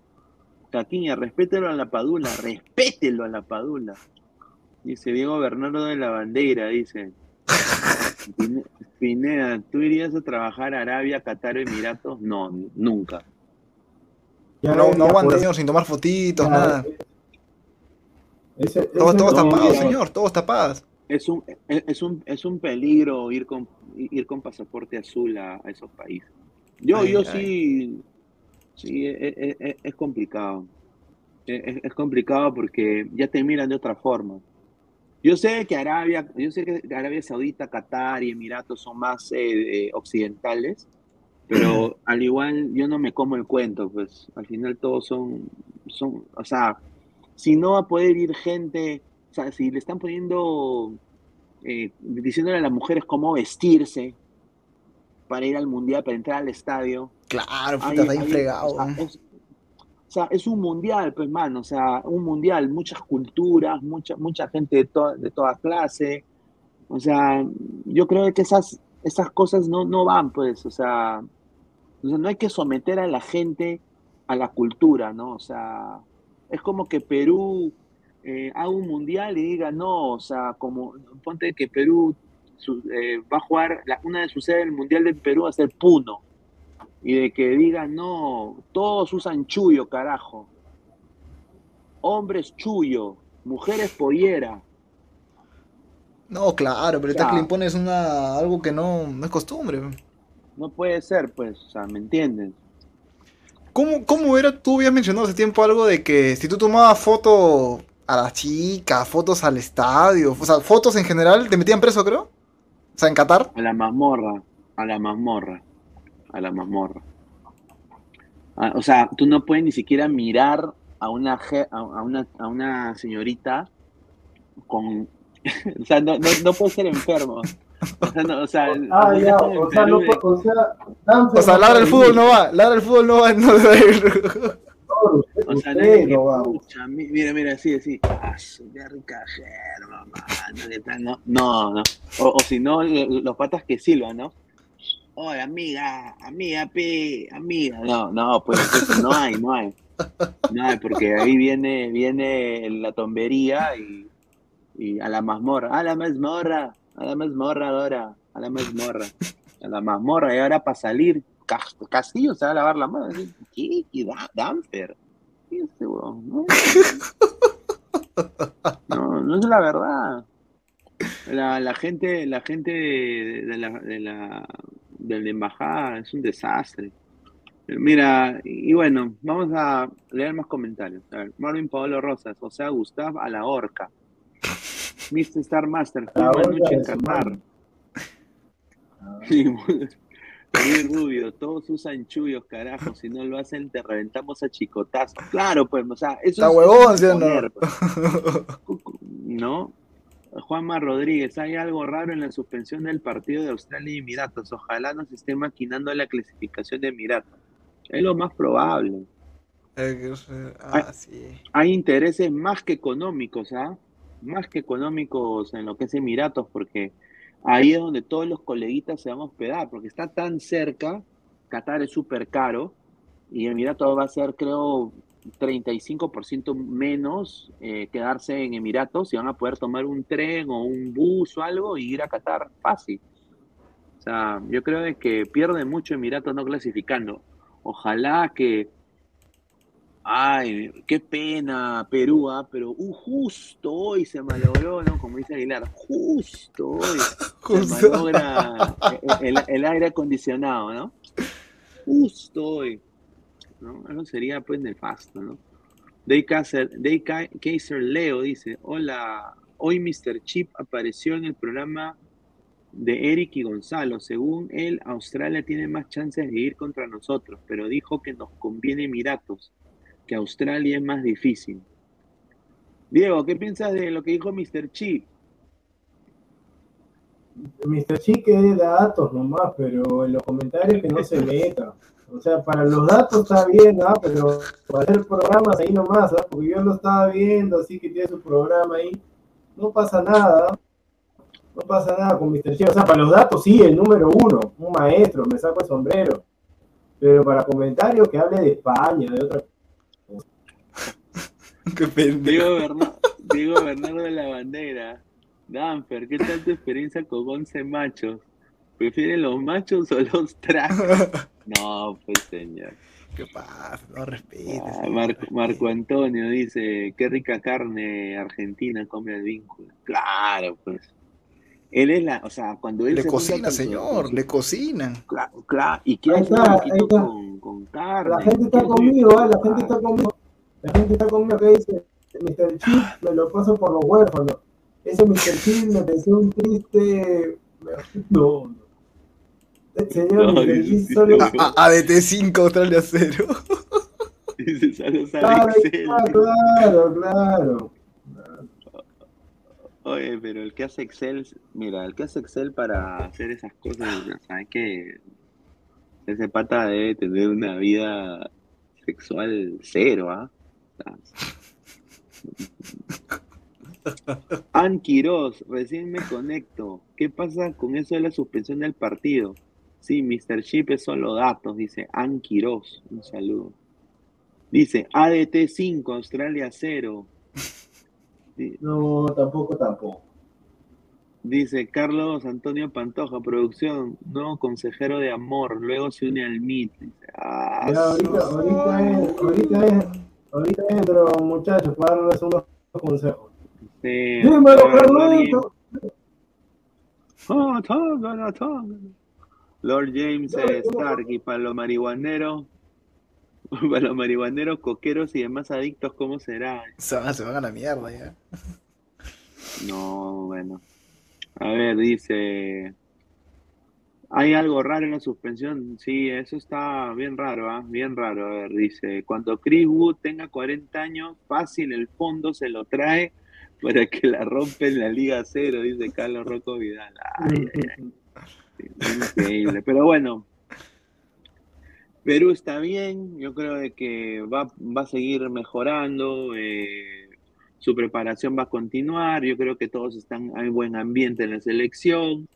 Caquiña, respételo a la Padula, respételo a la Padula. Dice Diego Bernardo de la Bandera, dice. Pine- Pineda, ¿tú irías a trabajar a Arabia, Qatar Emiratos? No, nunca. Ya, No, no aguanta, señor, sin tomar fotitos, ya, nada. ese- Todo, ese todo no- está pagado, mira. señor, todo está pagado. Es un, es un, es un peligro ir con, ir con pasaporte azul a, a esos países. Yo, Ay, yo ay. sí, sí, es, es- es- es complicado. Es complicado porque ya te miran de otra forma. Yo sé que Arabia, yo sé que Arabia Saudita, Qatar y Emiratos son más eh, eh, occidentales, pero al igual yo no me como el cuento, pues al final todos son, son, o sea, si no va a poder ir gente, o sea, si le están poniendo, eh, diciéndole a las mujeres cómo vestirse para ir al mundial, para entrar al estadio, Claro, puta, está bien ahí, fregado. o sea, ¿no? es, o sea, es un mundial, pues, mano, o sea, un mundial, muchas culturas, mucha, mucha gente de, de toda clase. O sea, yo creo que esas, esas cosas no, no van, pues, o sea, o sea, no hay que someter a la gente a la cultura, ¿no? O sea, es como que Perú eh, haga un mundial y diga, no, o sea, como, ponte que Perú su- eh, va a jugar, la- una de sus sedes del mundial de Perú va a ser Puno y de que digan, no, todos usan chullo, carajo. Hombres chullo, mujeres pollera. No, claro, pero ahorita que le impones una, algo que no, no es costumbre. No puede ser, pues, o sea, ¿me entienden? ¿Cómo, ¿Cómo era? Tú habías mencionado hace tiempo algo de que si tú tomabas foto a las chicas, fotos al estadio, o sea, fotos en general, te metían preso, creo. O sea, en Qatar. A la mazmorra, a la mazmorra, a la mazmorra. Ah, o sea, tú no puedes ni siquiera mirar a una, je- a, a una, a una señorita con... o sea, no, no, no puedes ser enfermo. O sea, no, o sea, Ah, no ya, o sea, no, o sea, O sea, no ladra el fútbol no va, ladra el fútbol no va, no debe ir. O sea, Usted no no va. pucha, mi- mira, mira, así, así. Ah, su Gary Cajero, mamá. No, ¿qué tal? no, no. no. O, o si no, lo- los patas que silban, ¿no? Oye, amiga, amiga, pi, amiga. No, no, pues eso no hay, no hay. No hay, porque ahí viene, viene la tombería y, y a la mazmorra. A la mazmorra, a la mazmorra ahora, a la mazmorra, a la mazmorra. Y ahora para salir, Cas- Castillo se va a lavar la mano. ¿Qué? ¿Qué da? Danfer. ¿Qué es este huevón? No, no, es la verdad. La, la gente, la gente de, la, de la embajada es un desastre. Mira, y bueno, vamos a leer más comentarios. A ver, Marvin Paolo Rosas, o sea, Gustav a la horca. Mr. Star Master, La fue horca noche en Qatar. Luis Rubio, todos usan chullos, carajo. Si no lo hacen, te reventamos a chicotazos. Claro, pues, o sea, eso Está es- huevón, pues. ¿no? Juanma Rodríguez, hay algo raro en la suspensión del partido de Australia y Emiratos. Ojalá no se esté maquinando la clasificación de Emiratos. Es lo más probable. Ah, sí. Hay intereses más que económicos, ¿ah? Más que económicos en lo que es Emiratos, porque ahí es donde todos los coleguitas se van a hospedar, porque está tan cerca, Qatar es súper caro, y Emiratos va a ser, creo, 35% menos eh, quedarse en Emiratos y van a poder tomar un tren o un bus o algo y ir a Qatar fácil. O sea, yo creo de que pierde mucho Emiratos no clasificando. Ojalá que Ay, qué pena, Perú, ah, pero uh, justo hoy se malogró, ¿no? Como dice Aguilar, justo hoy se malogra el, el- el aire acondicionado, ¿no? Justo hoy, ¿no? Eso sería pues nefasto, ¿no? Day Kaiser, Day Ka- Kaiser Leo dice, hola, hoy Mr. Chip apareció en el programa de Eric y Gonzalo. Según él, Australia tiene más chances de ir contra nosotros, pero dijo que nos conviene Emiratos que Australia es más difícil. Diego, ¿qué piensas de lo que dijo Mr. Chip? Mr. Chique da datos nomás, pero en los comentarios que no se meta. O sea, para los datos está bien, ¿ah? Pero para hacer programas ahí nomás, ¿ah? Porque yo lo estaba viendo, así que tiene su programa ahí. No pasa nada. No pasa nada con Mr. Chique. O sea, para los datos sí, el número uno, un maestro, me saco el sombrero. Pero para comentarios que hable de España, de otra Qué pendejo. Diego, Berna- Diego Bernardo de la Bandera. Danfer, ¿qué tal tu experiencia con 11 machos? ¿Prefieren los machos o los tracos? No, pues señor. ¿Qué pasa? No respetes. Ah, Marco, Marco Antonio dice, qué rica carne argentina come el vínculo. Claro, pues. Él es la, o sea, cuando él Le se cocina, señor, con le cocinan. Claro, claro, y quiere está, con, con carne. La gente está conmigo, ¿eh? la gente está conmigo. La gente está conmigo que dice, Mr. Chip me lo paso por los huérfanos. Ese Mr. Chip me pareció un triste... No, no. Señor No, solo... A- a- ADT5 Australia 0. Dice, Claro, Excel. claro, claro. Oye, pero el que hace Excel, mira, el que hace Excel para hacer esas cosas, ¿sabes que Ese pata debe tener una vida sexual cero, ¿ah? An Quiroz, recién me conecto. ¿Qué pasa con eso de la suspensión del partido? Sí, Mr. Chip es solo datos, dice An Quiroz. Un saludo. Dice ADT 5, Australia 0. No, tampoco, tampoco. Dice Carlos Antonio Pantoja, producción, nuevo consejero de amor, luego se une al MIT. Ah, Ya, ahorita, ahorita, es, ahorita, es, ahorita entro, muchachos, para darles unos consejos. sí, Dímelo, Carlito. Lord James eh, Stark y para los marihuaneros, para los marihuaneros, coqueros y demás adictos, ¿cómo será? Se van, se van a la mierda ya. No, bueno. A ver, dice. Hay algo raro en la suspensión. Sí, eso está bien raro, ¿ah? Bien raro. A ver, dice. Cuando Chris Wood tenga 40 años, fácil el fondo se lo trae para que la rompe en la Liga Cero, dice Carlos Rocco Vidal. Ay, ay, ay. Increíble. Pero bueno. Perú está bien, yo creo de que va, va a seguir mejorando, eh, su preparación va a continuar, yo creo que todos están, hay buen ambiente en la selección,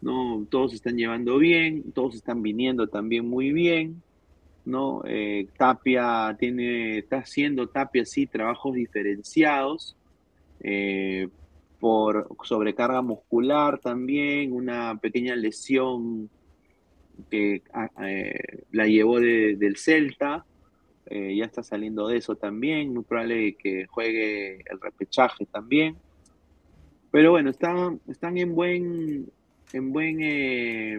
¿no? Todos están llevando bien, todos están viniendo también muy bien, ¿no? Eh, Tapia tiene, está haciendo Tapia sí trabajos diferenciados, eh, por sobrecarga muscular también, una pequeña lesión que ah, eh, la llevó de- del Celta, eh, ya está saliendo de eso también, muy probable que juegue el repechaje también. Pero bueno, están, están en buen, en buen, eh,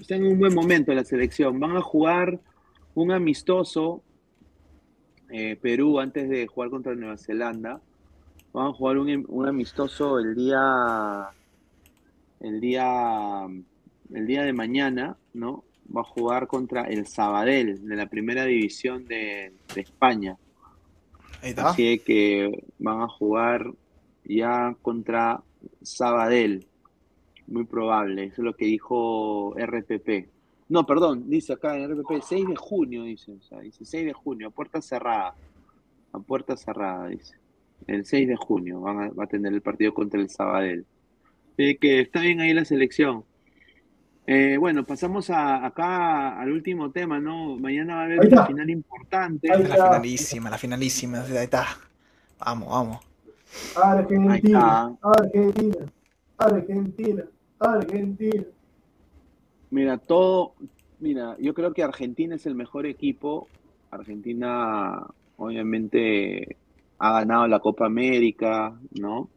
están en un buen momento en la selección. Van a jugar un amistoso Perú antes de jugar contra Nueva Zelanda. Van a jugar un, un amistoso el día, el día, el día de mañana, ¿no? Va a jugar contra el Sabadell de la primera división de, de España. Ahí está. Así que van a jugar ya contra Sabadell. Muy probable. Eso es lo que dijo RPP. No, perdón, dice acá en RPP 6 de junio, dice. O sea, dice 6 de junio, a puerta cerrada. A puerta cerrada, dice. El 6 de junio van a, va a tener el partido contra el Sabadell. Así que está bien ahí la selección. Eh, bueno, pasamos a, acá al último tema, ¿no? Mañana va a haber una final importante. Ahí La finalísima, la finalísima. Ahí está. Vamos, vamos. Argentina, Argentina, Argentina, Argentina. Mira, todo, mira, yo creo que Argentina es el mejor equipo. Argentina, obviamente, ha ganado la Copa América, ¿no?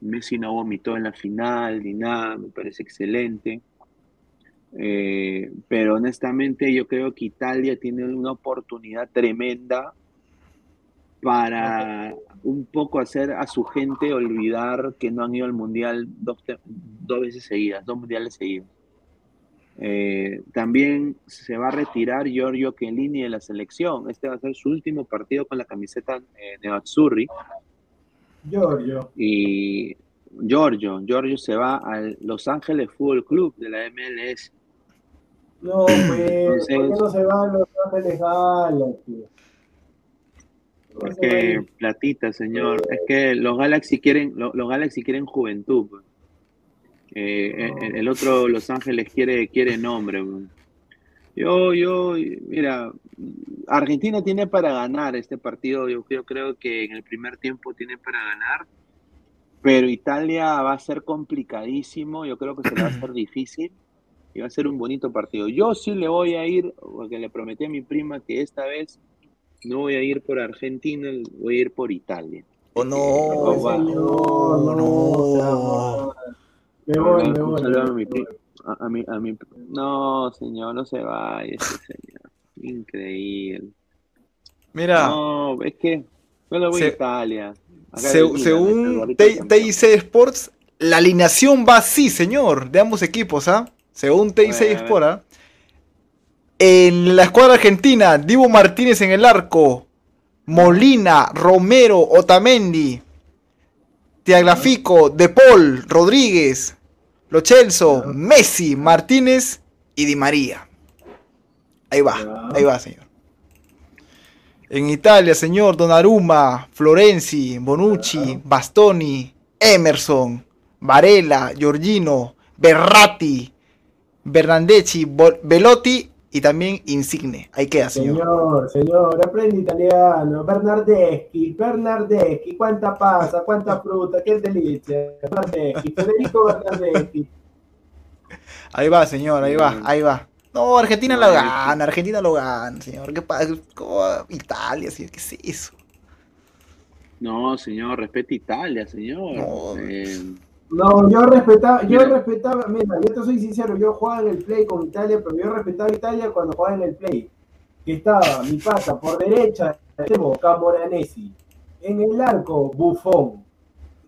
Messi no vomitó en la final ni nada, me parece excelente. Eh, pero honestamente, yo creo que Italia tiene una oportunidad tremenda para un poco hacer a su gente olvidar que no han ido al mundial dos, dos veces seguidas, dos mundiales seguidos. Eh, también se va a retirar Giorgio Chiellini de la selección. Este va a ser su último partido con la camiseta eh, de Azzurri. Giorgio. Y Giorgio, Giorgio se va al Los Ángeles Fútbol Club de la MLS. No, pues, ¿por qué Entonces- no se va a Los Ángeles Galaxy? No Es se va a que ir. platita, señor. Es que los Galaxy quieren, lo- los Galaxy quieren juventud. Eh, el, el otro Los Ángeles quiere, quiere nombre. Yo, yo, mira, Argentina tiene para ganar este partido. Yo, yo creo que en el primer tiempo tiene para ganar. Pero Italia va a ser complicadísimo. Yo creo que se le va a hacer difícil. Y va a ser un bonito partido. Yo sí le voy a ir, porque le prometí a mi prima que esta vez no voy a ir por Argentina, voy a ir por Italia. Oh, no. No, señor, no, sea mal. Me voy, me Un voy. saludo a mi a, a mi, a mi- no, señor, no se vaya, ese señor. Increíble. Mira, No, es que yo le voy Se- a Italia. Se- Milan, según. TIC Sports, la alineación va así, señor, de ambos equipos, ¿ah? Según TIC A ver, a ver. Sport, ¿ah? En la escuadra argentina, Divo Martínez en el arco, Molina, Romero, Otamendi, Tiaglafico, De Paul, Rodríguez, Lo Celso, Messi, Martínez y Di María. Ahí va, ahí va, señor. En Italia, señor, Donnarumma, Florenzi, Bonucci, Bastoni, Emerson, Varela, Giorgino, Berratti, Bernardeschi, Bo- Velotti y también Insigne. Ahí queda, señor. Señor, señor, aprende italiano. Bernardeschi, Bernardeschi, cuánta pasa, cuánta fruta, qué delicia. Bernardeschi, Federico Bernardeschi. Ahí va, señor, ahí va, ahí va. No, Argentina lo gana, Argentina lo gana, señor. ¿Qué pasa? ¿Cómo? Italia, señor, ¿qué es eso? No, señor, respete Italia, señor. No. Eh, No, yo respetaba, yo respetaba, mira, yo te soy sincero, yo jugaba en el play con Italia, pero yo respetaba a Italia cuando jugaba en el play. Que estaba mi pata por derecha, extremo, Camoranesi. En el arco, Buffon.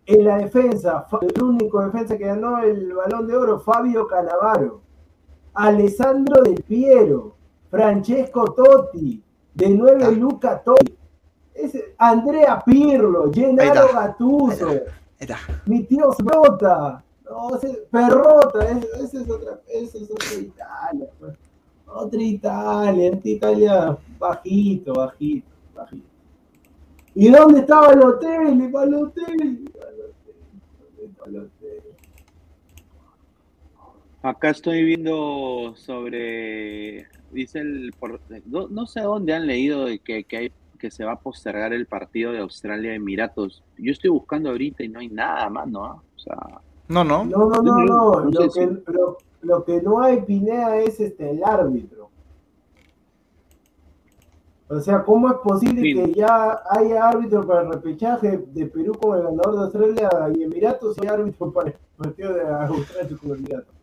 En la defensa, el único defensa que ganó el balón de oro, Fabio Canavaro. Alessandro Del Piero. Francesco Totti. De 9, Ah. Luca Totti. Andrea Pirlo, Gennaro. Gattuso. Está. Mi tío Sprota. No, ese- Perrota, ese, ese es otra, ese es otra Italia. pues. Otra Italia, esta Italia bajito, bajito, bajito. ¿Y dónde estaba el hotel? El hotel. ¿Dónde está el hotel? Acá estoy viendo sobre, dice el, por- no, no sé dónde han leído de que, que, hay, que se va a postergar el partido de Australia Emiratos. Yo estoy buscando ahorita y no hay nada más, ¿no? O sea, No, no. No, no, no, no. No Lo que, lo, lo que no hay, Pineda, es este, el árbitro. O sea, ¿cómo es posible Sí. que ya haya árbitro para el repechaje de Perú con el ganador de Australia y Emiratos y árbitro para el partido de Australia con Emiratos?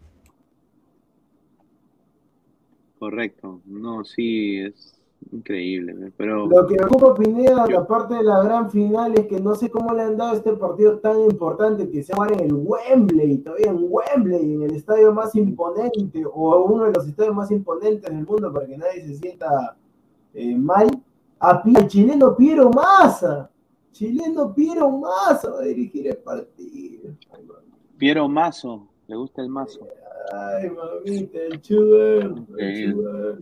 correcto. No, sí, es increíble, pero Lo que me ocupa Pineda, Yo- aparte de la gran final, es que no sé cómo le han dado este partido tan importante que se juega en el Wembley, todavía en Wembley, en el estadio más imponente, o uno de los estadios más imponentes del mundo, para que nadie se sienta eh, mal, a al chileno Piero Massa. Chileno Piero va a dirigir el partido. Ay, Piero Mazo, le gusta el mazo. Ay, mamita, el chuber, el Increíble.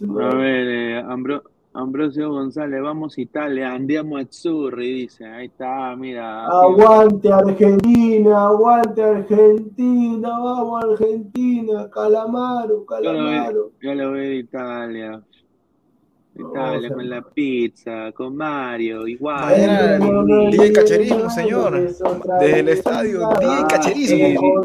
A ver, eh, Ambro- Ambrosio González, vamos Italia, andiamo azzurri, dice, ahí está, mira. Aguante Argentina, aguante Argentina, vamos Argentina, Calamaro, Yo Calamaro. yo voy a Italia. Italia con la pizza, con Mario, igual. Día de no, cacherismo, señor. Desde el estadio, de cacherismo.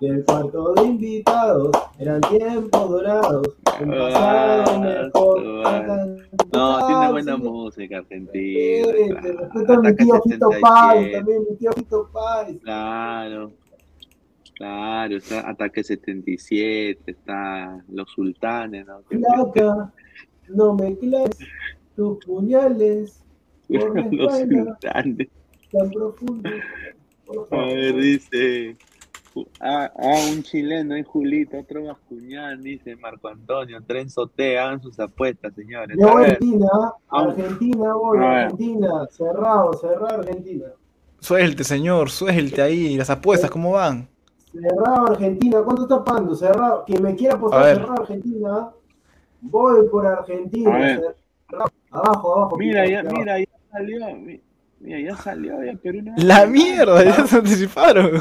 el del cuarto de invitados, eran tiempos dorados, Ah. No, tiene buena música argentina. Claro. respeto a mi tío Fito 77, también, mi tío Fito Páez. Claro. Claro, está Ataque 77, está Los Sultanes, ¿no? Flaca, no me claves tus puñales Los Sultanes. tan profundo. Por A ver, dice. Ah, ah, un chileno y Julito, otro bascuñán, dice Marco Antonio, Tren Sotea, hagan sus apuestas, señores. Yo A Argentina. Argentina, voy, A. Argentina, cerrado, cerrado Argentina. Suelte, señor, suelte ahí. Las apuestas, ¿cómo van? Cerrado Argentina, ¿cuánto está pagando? Cerrado, quien me quiera apostar cerrado Argentina, voy por Argentina. Abajo, abajo. Mira, Pica, ya, abajo. mira, ya salió. mi- Mira, ya salió, ya Perú no. La mierda, ya se anticiparon.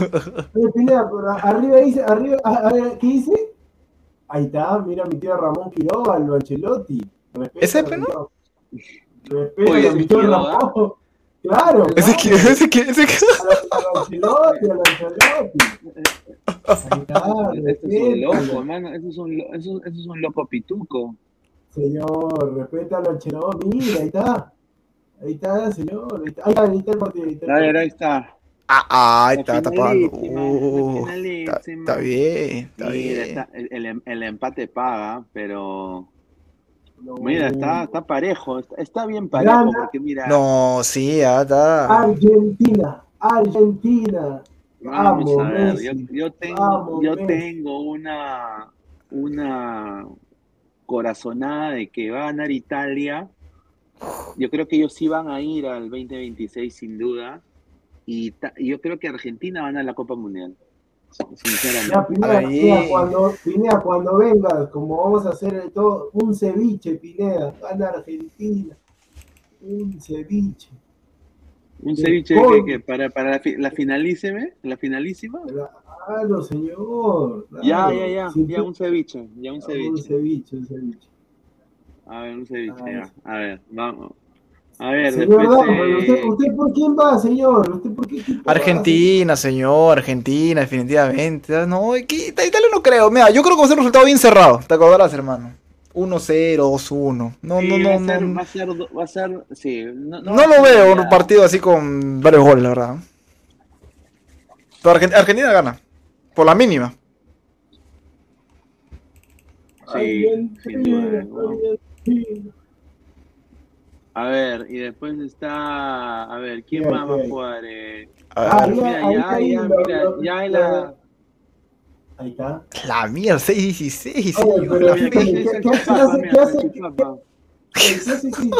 Arriba dice, arriba, a, a ver, ¿qué dice? Ahí está, mira mi tío Ramón Quiroga, el Ancelotti. ¿Ese a pe, mi no? tío- Respeta Oye, a mi tío. Ramón. Claro, Ese claro. que, ese que, ese que. Al Ancelotti, al Ancelotti. Ahí está, Este es un loco, hermano. Ese es un, eso, eso es un loco pituco. Señor, respeta al Ancelotti. Mira, ahí está. Ahí está, señor. Ahí está, ahí está, ahí está el partido. ahí está el A ver, partido. ahí está. Ah, ah, ahí está la Uh, está, está bien, está Mira, bien. está- el, el el empate paga, pero. No. Mira, está, está parejo. Está, está bien parejo, Gana. porque mira. No, sí, está. Argentina, Argentina. Vamos Vamos, a ver, yo, Messi. yo tengo, Vamos, yo Messi. tengo una, una corazonada de que va a ganar Italia. Yo creo que ellos sí van a ir al 2026 sin duda. Y yo creo que Argentina va a ganar la Copa Mundial. Sinceramente. Ya. Pineda, cuando, Pineda, cuando vengas, como vamos a hacer de todo, un ceviche, Pineda, gana Argentina. Un ceviche. Un de ceviche que, que para, para la, fi- la finalísima, la finalísima. Claro, señor. Ya, claro. ya, ya, Si ya tú- un ceviche, ya un Un ceviche. ceviche, un ceviche. A ver, un ceviche, Ah, ya. A ver, vamos. A ver, Señor después Dama, eh, ¿usted, ¿usted por quién va, señor? ¿Usted por qué equipo va, Argentina, señor, Argentina, definitivamente. No, aquí, Italia no creo. Mira, yo creo que va a ser un resultado bien cerrado. Te acordarás, hermano. 1-0, 2-1. No, sí, no, va, no, a ser, no. va a ser, va a ser, sí. No, No va a lo veo un partido así con varios goles, la verdad. Pero Argen- Argentina gana. Por la mínima. Sí, sin duda. ¿no? A ver, y después está, a ver, ¿quién ¿Qué hay, más va a jugar? Eh, A Ah, ver. mira, ya, ya, mira, ya hay la... Ahí está. La mierda, 6-16, Oye, señor. pero la ¿qué- ¿qué hace- qué hace-. Sí, sí, sí.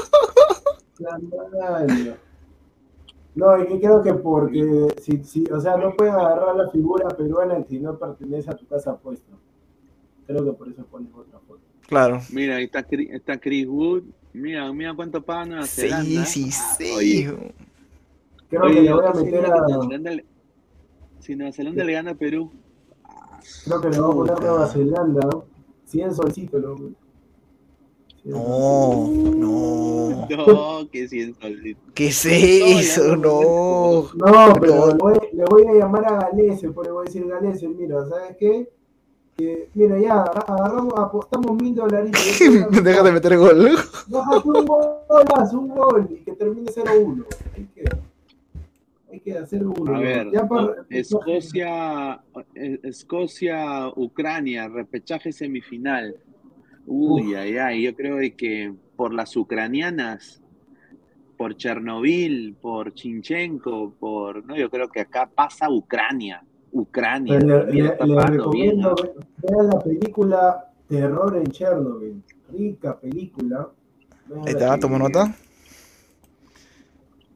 No, y que creo que porque, si, si, o sea, no pueden agarrar la figura peruana si no pertenece a tu casa puesto. Creo que por eso pones otra foto. Claro. Mira, ahí está, Chris- está Chris Wood. Mira, mira cuánto paga Nueva Zelanda. 6-16. Oye, Creo oye, que le voy a ¿qué meter Nueva a. Zelanda Si Nueva Zelanda le gana a Perú. Creo que le voy a poner. Nueva Zelanda. ¿no? 100 solcitos, loco. 100 No, no. No, que si es solito. ¿Qué es eso? No. No, pero No. le voy, le voy a llamar a Galese, pues le voy a decir Galese, mira, ¿sabes qué? Que, mira, ya, agarramos, apostamos mil dolaritos. Deja de meter gol. Bájate un golazo, un gol, y que termine 0-1. Ahí queda. Ahí queda 0-1. A ver, Ya para- Escocia, Escocia, Ucrania, repechaje semifinal. Uy, ay, ay, yo creo de que por las ucranianas, por Chernobyl, por Chinchenko, por, no, yo creo que acá pasa Ucrania, Ucrania. Le, le- recomiendo ve- vean la película Terror en Chernobyl. Rica película. Ahí está, tomo nota.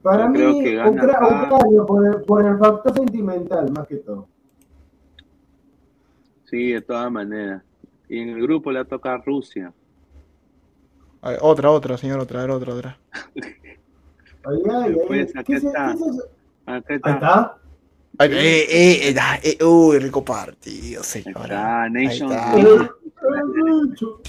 Para Yo mí, creo que gana Ucra- acá. Ucrania, por el, por el factor sentimental, más que todo. Sí, de todas maneras. Y en el grupo le toca a Rusia. Otra, otra, señor, otra, otra, otra. Ay, ay, ay, Después, ¿qué acá es- está. Acá Ahí está. está. Ay, eh, eh, eh, eh, uy, rico partido, Ahí señora. está, Nations está. Eh, bicho.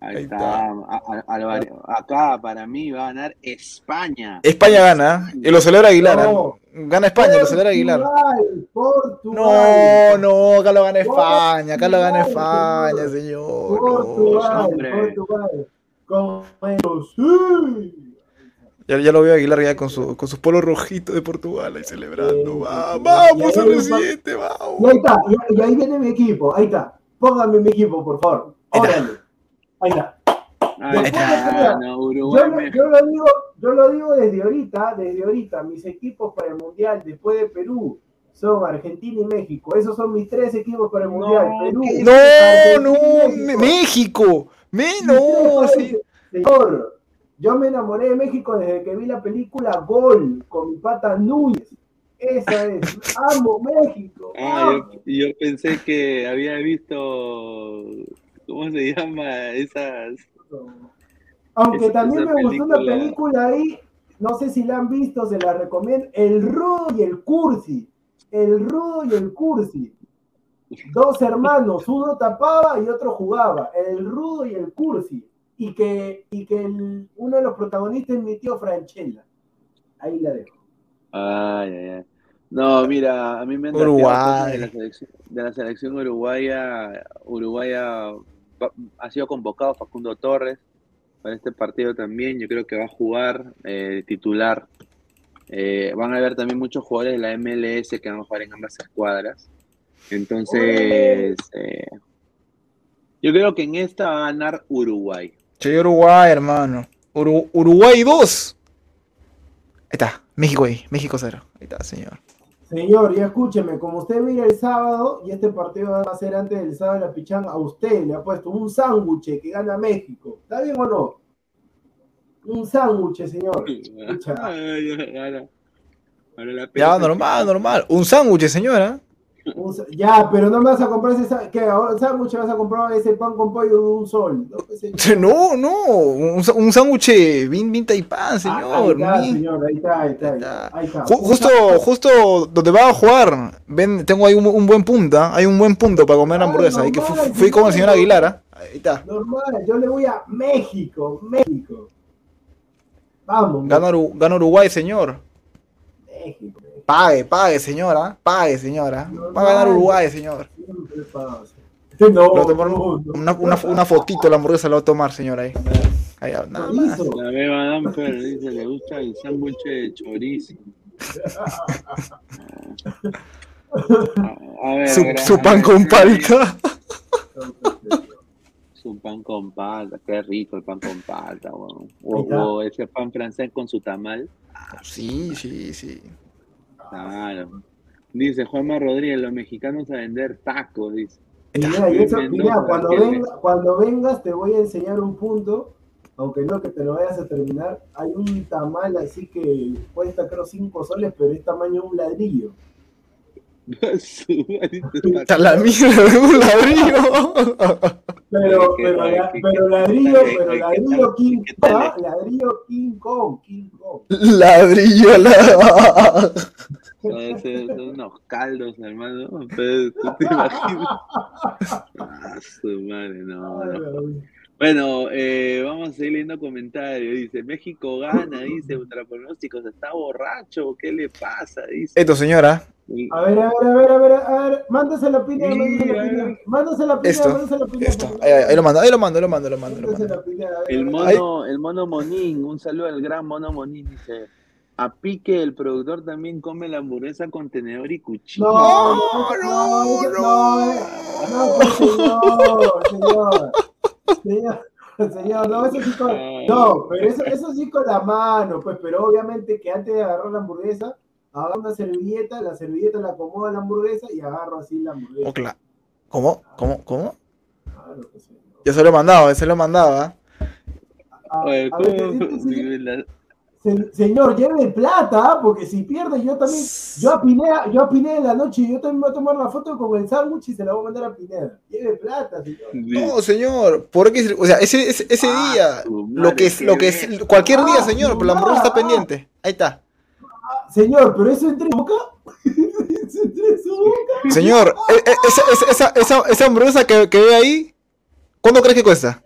Ahí Ahí está. está. A- a- Álvaro- Acá para mí va a ganar España. España gana, y lo celebra Aguilar. ¿ah? No. Gana España, lo celebra Aguilar. Portugal, Portugal. No, no, acá lo gana España, acá lo gana Portugal, España, señor. Portugal. Portugal. Sí. Ya, ya lo veo a Aguilar ya con, su, con sus polos rojitos de Portugal ahí celebrando. Va, sí, sí. vamos, Y ahí hay un CR7, Y vamos. ahí está, y, ahí viene mi equipo, ahí está. Póngame mi equipo, por favor. Órale. Ahí está. Ahí Después está, de que- no, Yo, Uruguay, lo- México. yo lo digo, yo lo digo desde ahorita, desde ahorita. Mis equipos para el Mundial, después de Perú, son Argentina y México. Esos son mis tres equipos para el Mundial. Perú, No, Argentina no, México. Me, Mis tres no, sí. Señor, Yo me enamoré de México desde que vi la película Gol con mi pata Núñez. Esa es. Amo México. Ah, amo. yo, yo pensé que había visto, ¿cómo se llama? Esas... Aunque esa- también esa me gustó una película- ahí, no sé si la han visto, se la recomiendo. El Rudo y el Cursi. El Rudo y el Cursi. Dos hermanos, uno tapaba y otro jugaba. El Rudo y el Cursi. Y que, y que el- uno de los protagonistas es mi tío Franchella. Ahí la dejo. Ay, ay, ay. No, mira, a mí me han Uruguay. de la selección, de la selección uruguaya. Uruguaya ha sido convocado Facundo Torres para este partido también. Yo creo que va a jugar eh, titular. Eh, van a haber también muchos jugadores de la MLS que van a jugar en ambas escuadras. Entonces, eh, yo creo que en esta va a ganar Uruguay. Che, Uruguay, hermano. Uru- Uruguay 2. Ahí está. México ahí. México 0. Ahí está, señor. Señor, ya escúcheme, como usted mira el sábado, y este partido va a ser antes del sábado de la pichanga, a usted le ha puesto un sándwich que gana México. ¿Está bien o no? Un sándwich, señor. Escucha. Ay, ahora- normal, normal. Un sándwich, señora. Ya, pero no me vas a comprar ese ¿qué? Ahora sándwich vas a comprar ese pan con pollo de un sol. No, pues, señor. No, no. Un, un sándwich bien, bien taipán, Ah, ahí señor. está, señor, ahí está, ahí está. Ahí está. está. Ahí está. Ju- justo, justo donde va a jugar, ven, tengo ahí un, un buen punto, ¿ah? hay un buen punto para comer Ah, hamburguesa, ahí que fui con el señor señor. Aguilar, ¿ah? ahí está. Normal, yo le voy a México, México. Vamos, gana Uruguay, señor. México. Pague, pague, señora, pague, señora. Va a ganar Uruguay, señor. No, no, un- no. una, una, una fotito la hamburguesa, la voy a tomar, señora, ahí. Ahí, nada más. La beba Damper dice, le gusta el sándwich de chorizo. A, a ver, Su, pan con palta. Su pan con palta, qué rico el pan con palta, weón. O, ese pan francés con su tamal. Sí, sí, sí. Claro. Dice Juanma Rodríguez, los mexicanos a vender tacos, dice. Mira, y eso, Mendoza, mira, cuando, que- venga- cuando vengas te voy a enseñar un punto, aunque no que te lo vayas a terminar. Hay un tamal así que cuesta creo 5 soles, pero es tamaño de un ladrillo. Está la mierda de un ladrillo. Pero, pero, la- pero ladrillo, pero qué- ladrillo King Kong, ladrillo King Kong, King Kong. Ladrillo, la... Puede ser, son unos caldos, hermano. Pero, ¿tú te imaginas? Ah, su madre, no, no. Bueno, eh, vamos a seguir leyendo comentarios. Dice, México gana, dice, ultra pronósticos, está borracho, ¿qué le pasa? Dice. Esto, señora. Y- A ver, a ver, a ver, a ver, a ver, mándase la opinión, Sí, mándase la a ver. opinión, mándase la Esto, mándase la. Esto. Ahí, ahí lo mando, ahí lo mando, ahí lo mando, ahí lo mando. ahí lo mando. la opinión, a ver, El a mono, el mono Monín, un saludo al gran mono Monín, dice, a Pique el productor también come la hamburguesa con tenedor y cuchillo. No, no, no, no, no, no, pues, señor, señor, señor, señor, no, eso sí con, no, pero eso, eso sí con la mano, pues, pero obviamente que antes de agarrar la hamburguesa, agarro una servilleta, la servilleta la acomodo a la hamburguesa y agarro así la hamburguesa. Oh, cla- ¿Cómo? ¿Cómo? ¿Cómo? Claro que sí. Yo se lo he mandado, yo se lo he mandado, ¿ah? A- a señor, lleve plata, ¿ah? porque si pierde, yo también, yo a Pineda, yo a Pineda en la noche, yo también voy a tomar la foto con el sándwich y se la voy a mandar a Pineda. Lleve plata, señor. No, señor, ¿por qué? O sea, ese, ese, ese Ah, día, lo que es, lo que es, cualquier día, Ah, señor, pero la hamburguesa está pendiente. Ahí está. Señor, pero eso entre boca. eso entre su boca. Señor, e- e- esa, esa, esa, esa, esa hamburguesa que, que ve ahí, ¿cuánto crees que cuesta?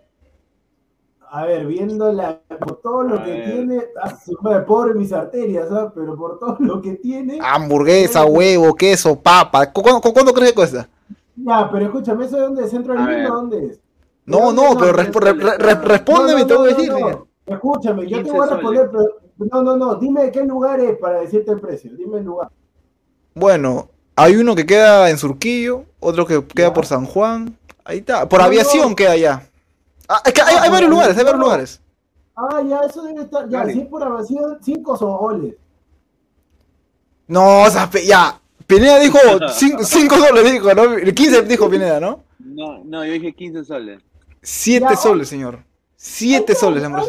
A ver, viendo la, por todo lo A que ver. tiene, ah, pobre mis arterias, ¿ah? pero por todo lo que tiene. Hamburguesa, huevo, queso, papa. ¿Cu- ¿Cuánto, cuánto crees que cuesta? Ya, pero escúchame, ¿eso de dónde es? ¿Centro del? ¿Dónde es? No, ¿De no, pero es? resp- re- re- re- respóndeme, te voy a decir. Escúchame, yo te 15 voy a responder, pero no, no, no, dime de qué lugar es para decirte el precio. Dime el lugar. Bueno, hay uno que queda en Surquillo, otro que queda Ya. por San Juan. Ahí está. Por No, aviación no. queda allá. Ah, es que hay, hay varios lugares, hay varios lugares. Ah, ya, eso debe estar. Ya, Vale. si es por evasión, cinco soles. No, o sea, ya. Pineda dijo 5 soles, dijo, ¿no? 15 dijo Pineda, ¿no? No, no, yo dije 15 soles. 7 Ya, soles, señor. 7 soles está.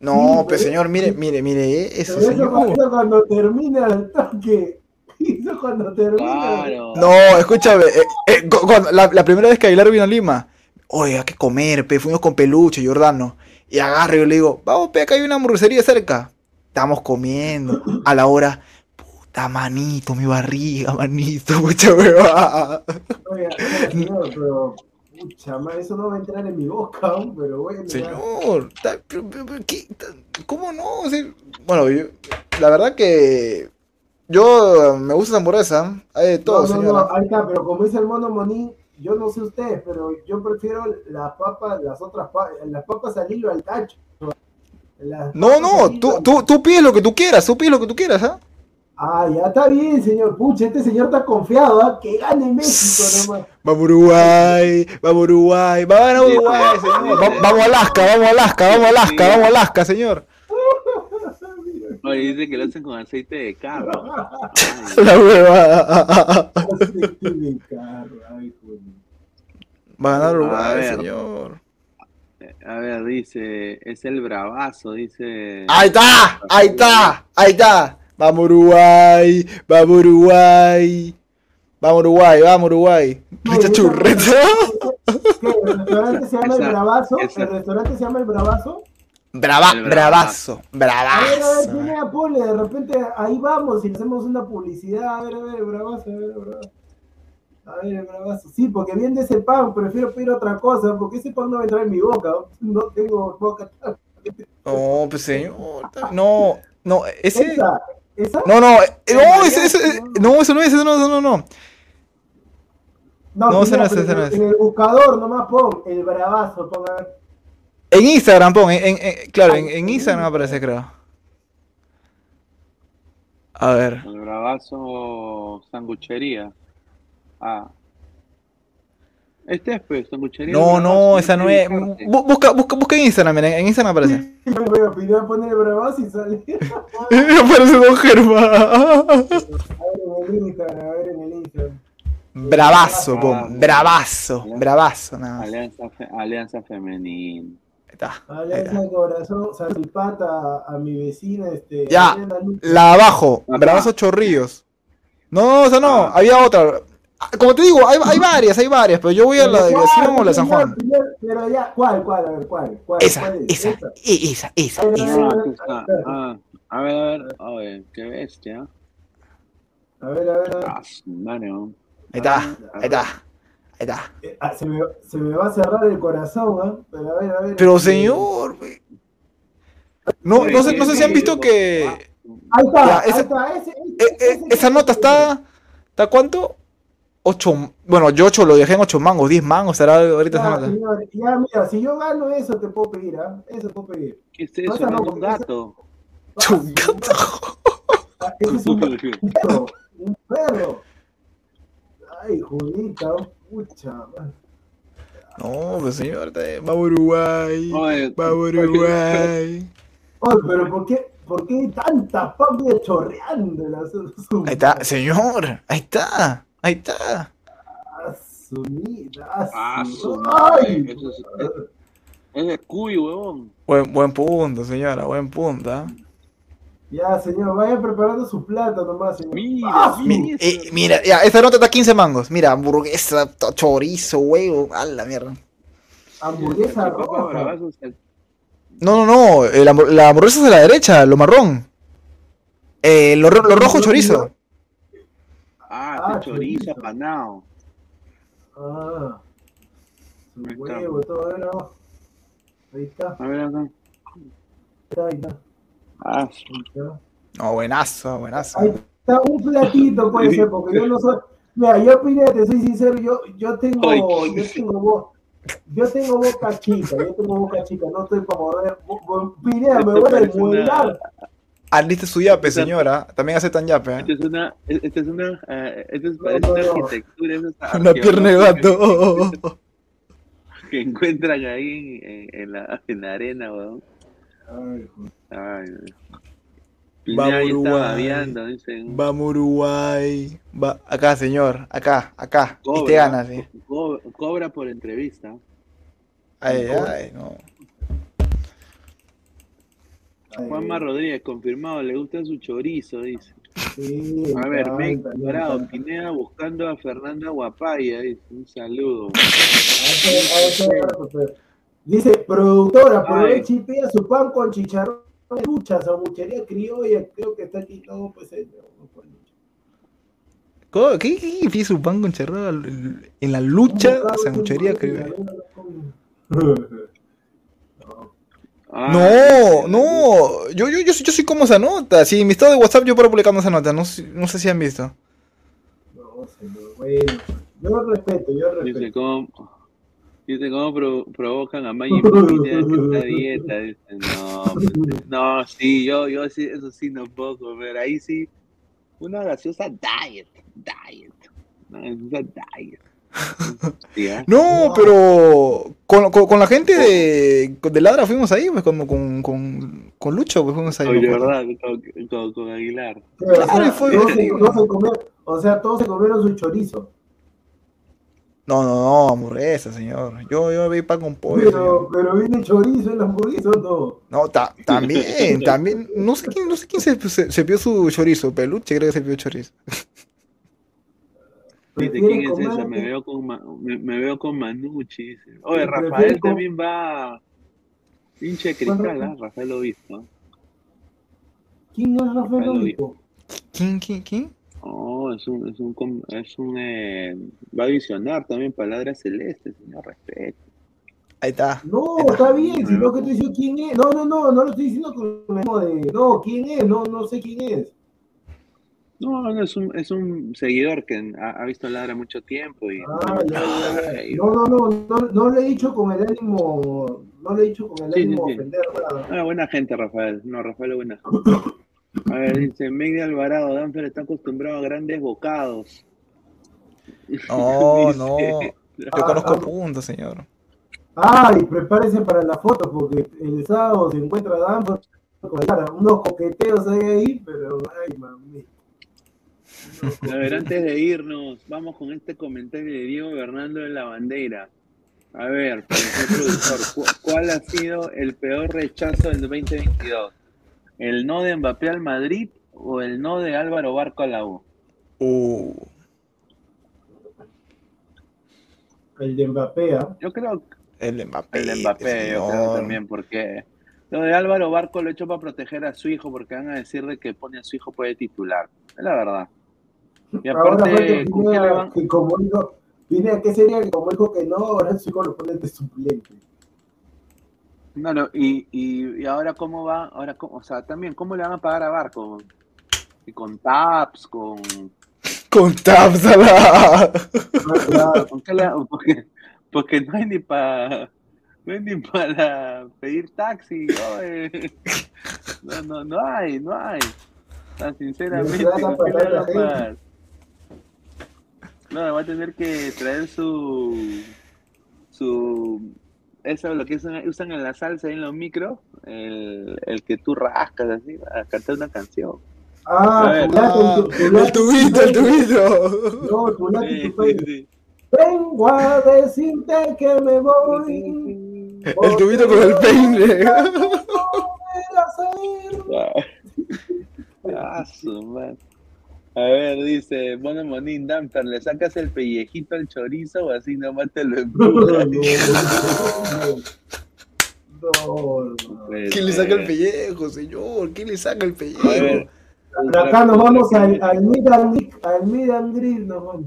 No, pues pero- señor, mire, mire, mire, eh, eso, Pero eso, señor. eso cuando termina el toque. Eso cuando termina. Claro. No, escúchame, eh, eh, la, la primera vez que Aguilar vino a Lima, oye, hay que comer, pe, fuimos con Peluche, Jordano, y agarro y yo le digo, vamos, pe, acá hay una hamburguesería cerca. Estamos comiendo, a la hora, puta manito, mi barriga, manito, mucha huevada. Señor, pero. Pucha, ma, eso no va a entrar en mi boca, aún, pero bueno. Señor, ¿cómo no? O sea, bueno, yo- la verdad que yo me gusta esa hamburguesa, hay de todo, no, no, señora. no, ahí está, pero como dice el mono Monín, yo no sé ustedes, pero yo prefiero las papas, las otras papas, las papas al hilo al tacho. Las No, no, tú, al- tú, tú pides lo que tú quieras, tú pides lo que tú quieras, ¿ah? Ah, ya está bien, señor. Pucha, este señor está confiado, ¿ah? Que gane México nomás. Vamos Uruguay, vamos Uruguay, vamos a Uruguay, señor. Vamos a Alaska, vamos a Alaska, vamos a Alaska, vamos a Alaska, señor. Oye, dice que lo hacen con aceite de carro. Ay, La hueva. Aceite de carro, ay, joder. Va a señor. A ver, dice, es el bravazo, dice. Ahí está, ahí está, ahí está. Vamos Uruguay, vamos Uruguay. Vamos Uruguay, vamos Uruguay. Churreta. ¿Qué? ¿El restaurante se llama El Bravazo? esa- ¿El restaurante se llama El Bravazo? Brava, El bravazo, A ver, a ver, bravazo. de repente ahí vamos y hacemos una publicidad. A ver, a ver, Bravazo, a ver, Bravazo. A ver, Bravazo. Sí, porque viendo ese pan, prefiero pedir otra cosa, porque ese pan no va a entrar en mi boca. No tengo boca. No, pues señor. No, no, ese. Esa, esa. No, no, eh, no, ese, ese, no, eso no es, eso no, eso no, no. No, ese mira, no es, ese no es. En el buscador nomás pon el bravazo, pon a ver. En Instagram, pon, en, en- en- claro, en, en Instagram aparece, creo. A ver. El bravazo sanguchería. Ah. Este es, pues, sanguchería. No, no, esa no es. Bu- Busca, busca, busca en Instagram, miren, en Instagram aparece. Yo voy a pedir a poner el bravazo y sale. aparece Don Germán. A ver en el Instagram, a ver en el Instagram. Bravazo, pon, bravazo, bravazo, nada más. Alianza, fe- Alianza Femenina. Está. ahí Alianza de corazón, salpata a mi vecina, este. Ya. La abajo, bravazo chorrillos. No, esa no, Ah. había otra. Ah, Como te digo, hay, hay varias, hay varias, pero yo voy a la de ¿Cuál, aviación o la de San? Juan. Pero ya, ¿cuál, cuál? A ver, ¿cuál? ¿Cuál? Esa, ¿Cuál es? esa, esa, esa, A ver, esa. Ah, está. Ah, a ver, a ver. A ver, qué bestia. A ver, a ver, a ver. Ah. Ahí está, ahí está, ahí está. Eh, ah, se, me, se me va a cerrar el corazón, ¿ah? Pero a ver, a ver. Pero este, señor, güey. no, no sé, no sé si han visto que Ahí está, Ya, ahí ese- está. Ese, ese- eh, eh, ese- esa nota está, ¿está cuánto? Ocho, bueno, yo ocho lo dejé en ocho mangos, diez mangos, será ahorita esa Ya, señor, ya, mira, si yo gano eso, te puedo pedir, ¿ah? Eso te puedo pedir. ¿Qué es No, eso? esa no, ¿Es un porque esa- gato? Chungato. Ah, Ese es un perro, un perro. Ay, Julita, pucha. man. No, pues señor, te- vamos Uruguay, Oye, vamos Uruguay. Oye, pero ¿por qué, por qué hay tantas papas chorreando en la Ahí está, señor, ahí está, ahí está. Asumida, Ah, su ¡Ay! eso es- es- Es de cuy, huevón. Buen, buen punto, señora, buen punto. ¿ah? Ya, señor, vaya preparando su plato nomás, señor. Mira, Ah, Mi- mira. eh, mira, ya, esta nota está 15 mangos. Mira, hamburguesa, chorizo, huevo, a la mierda. hamburguesa roja. No, no, no, eh, la, la hamburguesa es a la derecha, lo marrón. Eh, lo, lo rojo chorizo. Ah, Ah, chorizo chorizo. apanado. Ah, su huevo, todo, a ver. Ahí está, A ver acá. ahí está, ahí está. Ah. No, buenazo, buenazo. Ahí está un platito puede ser, porque yo no soy. Mira, yo te soy sincero, yo, yo tengo, Ay. yo tengo voz, yo tengo boca chica, yo tengo boca chica, no estoy bo- Pineda, me voy a desmuelar. Aliste su yape, señora. También aceptan yape. ¿eh? esta es una, esta es una, eh, esta es, No, parece no, una no. arquitectura. Una pierna de gato. Que encuentran ahí en, en la, en la arena, weón. Ay, joder. Ay. Vamos, Uruguay. Vamos Uruguay. Va, acá, señor. Acá, acá. Y te ganas, sí. co- cobra por entrevista. Ay, ay, no. Juanma Rodríguez, confirmado, le gusta su chorizo, dice. Sí, A ver, me Dorado. Pineda buscando a Fernanda Guapaya, dice. Un saludo. Dice, productora, aprovecha y pida su pan con chicharrón de lucha, sanguchería criolla, creo que está aquí todo, pues, eh, ¿Cómo? ¿Qué, qué, qué pide su pan con charrada en la lucha? Sanguchería. Ah, No, no, yo, yo, yo, yo sí como esa nota. Sí, en mi estado de WhatsApp yo paro publicando esa nota. No, sé- no sé si han visto. No, señor, bueno, yo respeto, yo Dice respeto. cómo, dice cómo pro- provocan a Maggie Pineda que está a dieta. Dice, no, pues, no, sí, yo, yo sí, eso sí no puedo comer. Ahí sí, una gaseosa diet, diet. Una gaseosa diet. Sí, ¿eh? No, pero con, con, con la gente de, de Ladra fuimos ahí, pues con, con, con, con Lucho, pues fuimos ahí. Oye, verdad, con, con, con Aguilar. Sí, o, sea, fue todos se, divertido. todos se comieron, o sea, todos se comieron su chorizo. No, no, no, hamburguesa, señor. Yo, yo vi pan con pollo. Pero, pero viene chorizo en la hamburguesa o no. No, ta- también, también. No sé quién, no sé quién se, se, se pidió su chorizo. Peluche creo que se pidió chorizo. ¿quién es esa? Me veo con, Ma- me, me veo con Manucci. dice. Oye, Rafael también va. Hincha de cristal, Rafael? ¿ah? Rafael lo visto. ¿Quién es Rafael Rafael Obispo? ¿Quién, quién, quién? Oh, es un, es un, com- es un, eh, va a visionar también Palabra Celeste, señor, respeto. Ahí está. No, está bien, si no que te diciendo quién es. No, no, no, no lo estoy diciendo con el mismo de. No, quién es, no, no sé quién es. No, no, es un, es un seguidor que ha, ha visto Ladra mucho tiempo y... Ah, ya, ya, ya. y- No, no, no, no, no lo he dicho con el ánimo, no lo he dicho con el Sí, sí, ánimo de sí. ofender nada. Ah, buena gente, Rafael. No, Rafael es buena gente. A ver, dice, Meg Alvarado, Danfer está acostumbrado a grandes bocados. No, Dice- no. Yo conozco ah. puntos, señor. Ay, prepárense para la foto porque el sábado se encuentra Danford con unos coqueteos hay ahí, pero ay, mami. A ver, antes de irnos, vamos con este comentario de Diego Bernardo de la Bandera. A ver, para el productor, ¿cu- ¿cuál ha sido el peor rechazo del 2022? ¿El no de Mbappé al Madrid o el no de Álvaro Barco a la U? Uh, El de Mbappé, ¿ah? Yo creo que el Mbappé. el de Mbappé, yo creo también, porque lo de Álvaro Barco lo he hecho para proteger a su hijo, porque van a decir de que pone a su hijo puede titular. Es la verdad. Y Ahora aparte, ¿con van? que como dijo, Pineda, ¿qué sería que como dijo que no, ahora su hijo lo pone de suplente? No, no, y, y, y ahora cómo va, ahora cómo, o sea, también, ¿cómo le van a pagar a Barco? Y con taps, con, Con claro. ¿con qué le- porque, porque no hay ni para, no hay ni para pedir taxi, no, no, no hay, no hay, tan sinceramente, a ¿con qué le pagar van a la? No, va a tener que traer su, su, eso lo que usan, usan en la salsa y en los micros, el, el que tú rascas así, para cantar una canción. A Ah, tu tu, tu El tubito, el tu tubito. No, tu Sí, tu sí, peine. sí. Vengo a decirte que me voy. El tubito con el peine. Ah, su madre. A ver, dice Bono Monín Damper, ¿le sacas el pellejito al chorizo o así nomás te lo empujas? no, no. Pues, ¿Quién le saca el pellejo, señor? ¿Quién le saca el A pellejo? ver, Acá nos vamos al, al Meet and Greet, nos vamos.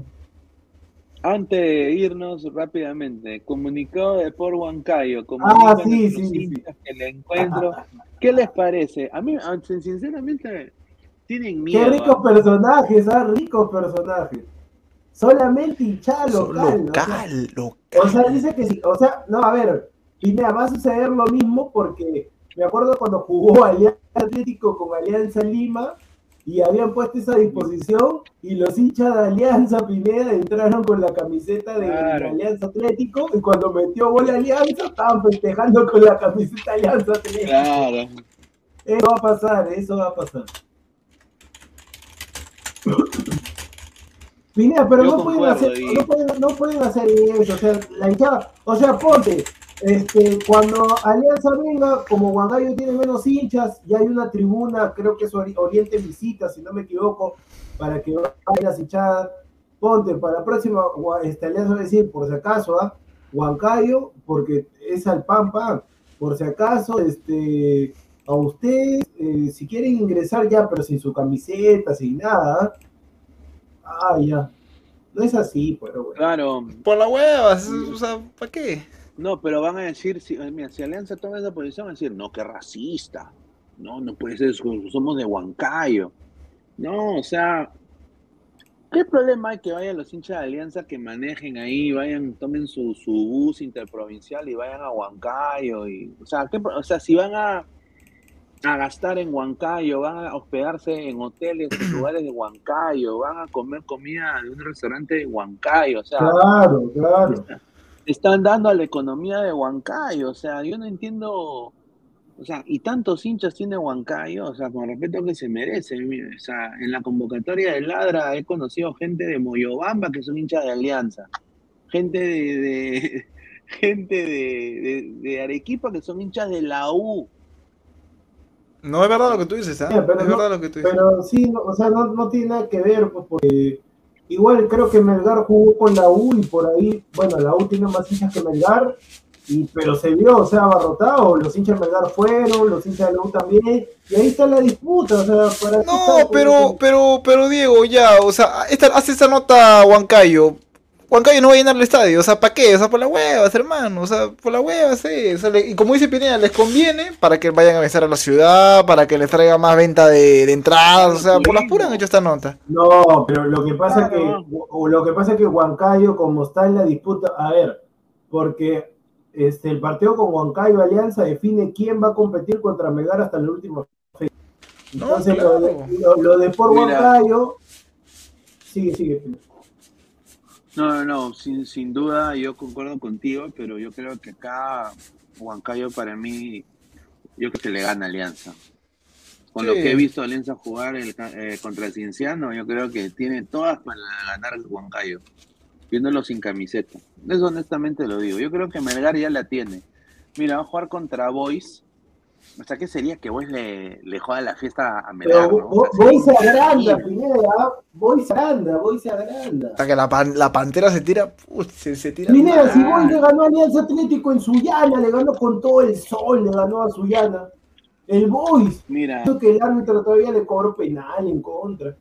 Antes de irnos rápidamente, comunicado de por Huancayo, Ah, sí, sí, sí. que le encuentro. ¿Qué les parece? A mí, a- sinceramente, tienen Qué miedo. ricos ¿ah? personajes, ah, ricos personajes. Solamente hinchada local. o sea, local, local. O sea, dice que sí, o sea, no, a ver, y mira, va a suceder lo mismo porque me acuerdo cuando jugó Alianza Atlético con Alianza Lima y habían puesto esa disposición y los hinchas de Alianza Pineda entraron con la camiseta de, Claro. de Alianza Atlético y cuando metió gol Alianza estaban festejando con la camiseta Alianza Atlético. Claro. Eso va a pasar, eso va a pasar. Pineda, pero no pueden, hacer, y- no, pueden, no pueden hacer eso, o sea, la hinchada, o sea, ponte, este, cuando Alianza venga, como Huancayo tiene menos hinchas, ya hay una tribuna, creo que es Ori- Oriente Visita, si no me equivoco, para que vayan las hinchadas. Ponte, para la próxima, este, Alianza va a decir, por si acaso, ¿ah? Huancayo, porque es al pan pan. Por si acaso, este, a ustedes, eh, si quieren ingresar ya, pero sin su camiseta, sin nada, ¿ah? ah, ya. No es así, pero bueno. Claro, Por la hueva, o sea, ¿para qué? no, pero van a decir, si, eh, mira, si Alianza toma esa posición, van a decir, no, qué racista. No, no puede ser, somos de Huancayo. No, o sea, ¿qué problema hay que vayan los hinchas de Alianza que manejen ahí, vayan, tomen su, su bus interprovincial y vayan a Huancayo? Y, o, sea, ¿qué o sea, si van a, a gastar en Huancayo, van a hospedarse en hoteles, en lugares de Huancayo, van a comer comida de un restaurante de Huancayo, o sea, Claro, claro. están dando a la economía de Huancayo, o sea, yo no entiendo, o sea, y tantos hinchas tiene Huancayo, o sea, con respeto que se merece, mire, o sea, en la convocatoria de Ladra he conocido gente de Moyobamba que son hinchas de Alianza, gente de, de- gente de, de- de Arequipa que son hinchas de la U, No es verdad lo que tú dices. Sí, pero es no- verdad lo que tú dices. Pero sí, no, o sea, no, no tiene nada que ver, pues, porque igual creo que Melgar jugó con la U y por ahí, bueno, la U tiene más hinchas que Melgar, y, pero se vio, o sea, abarrotado, los hinchas de Melgar fueron, los hinchas de la U también, y ahí está la disputa, o sea, para No, está, pero, pero, pero Diego, ya, o sea, esta, hace esta nota Huancayo. Huancayo no va a llenar el estadio, o sea, ¿para qué? O sea, por la huevas, hermano, o sea, por la huevas, sí. O sea, le- y como dice Pineda, les conviene para que vayan a besar a la ciudad, para que les traiga más venta de, de entradas, o sea, por las puras han hecho esta nota. No, pero lo que pasa Claro. que o lo que pasa es que Huancayo, como está en la disputa, a ver, porque este el partido con Huancayo Alianza define quién va a competir contra Melgar hasta la última fecha. No, Entonces claro. lo, de, lo- lo de por Mira. Huancayo, sigue, sigue. No, no, no, sin, sin duda yo concuerdo contigo, pero yo creo que acá Huancayo para mí, yo creo que le gana Alianza. Con lo que he visto a Alianza jugar el eh, contra el Cienciano, yo creo que tiene todas para ganar el Huancayo, viéndolo sin camiseta. Eso honestamente lo digo. Yo creo que Melgar ya la tiene. Mira, va a jugar contra Boys. O sea, ¿qué sería que Boys le, le juega la fiesta a Melgar? Pero no? O sea, se agranda. Pineda, Boy se agranda, Boy se agranda. Hasta que la, pan- la pantera se tira, put, se, se tira. Pineda, si. Boy le ganó a Alianza Atlético en Suyana, le ganó con todo el sol, le ganó a Suyana. El Boys, Mira, Creo que el árbitro todavía le cobró penal en contra.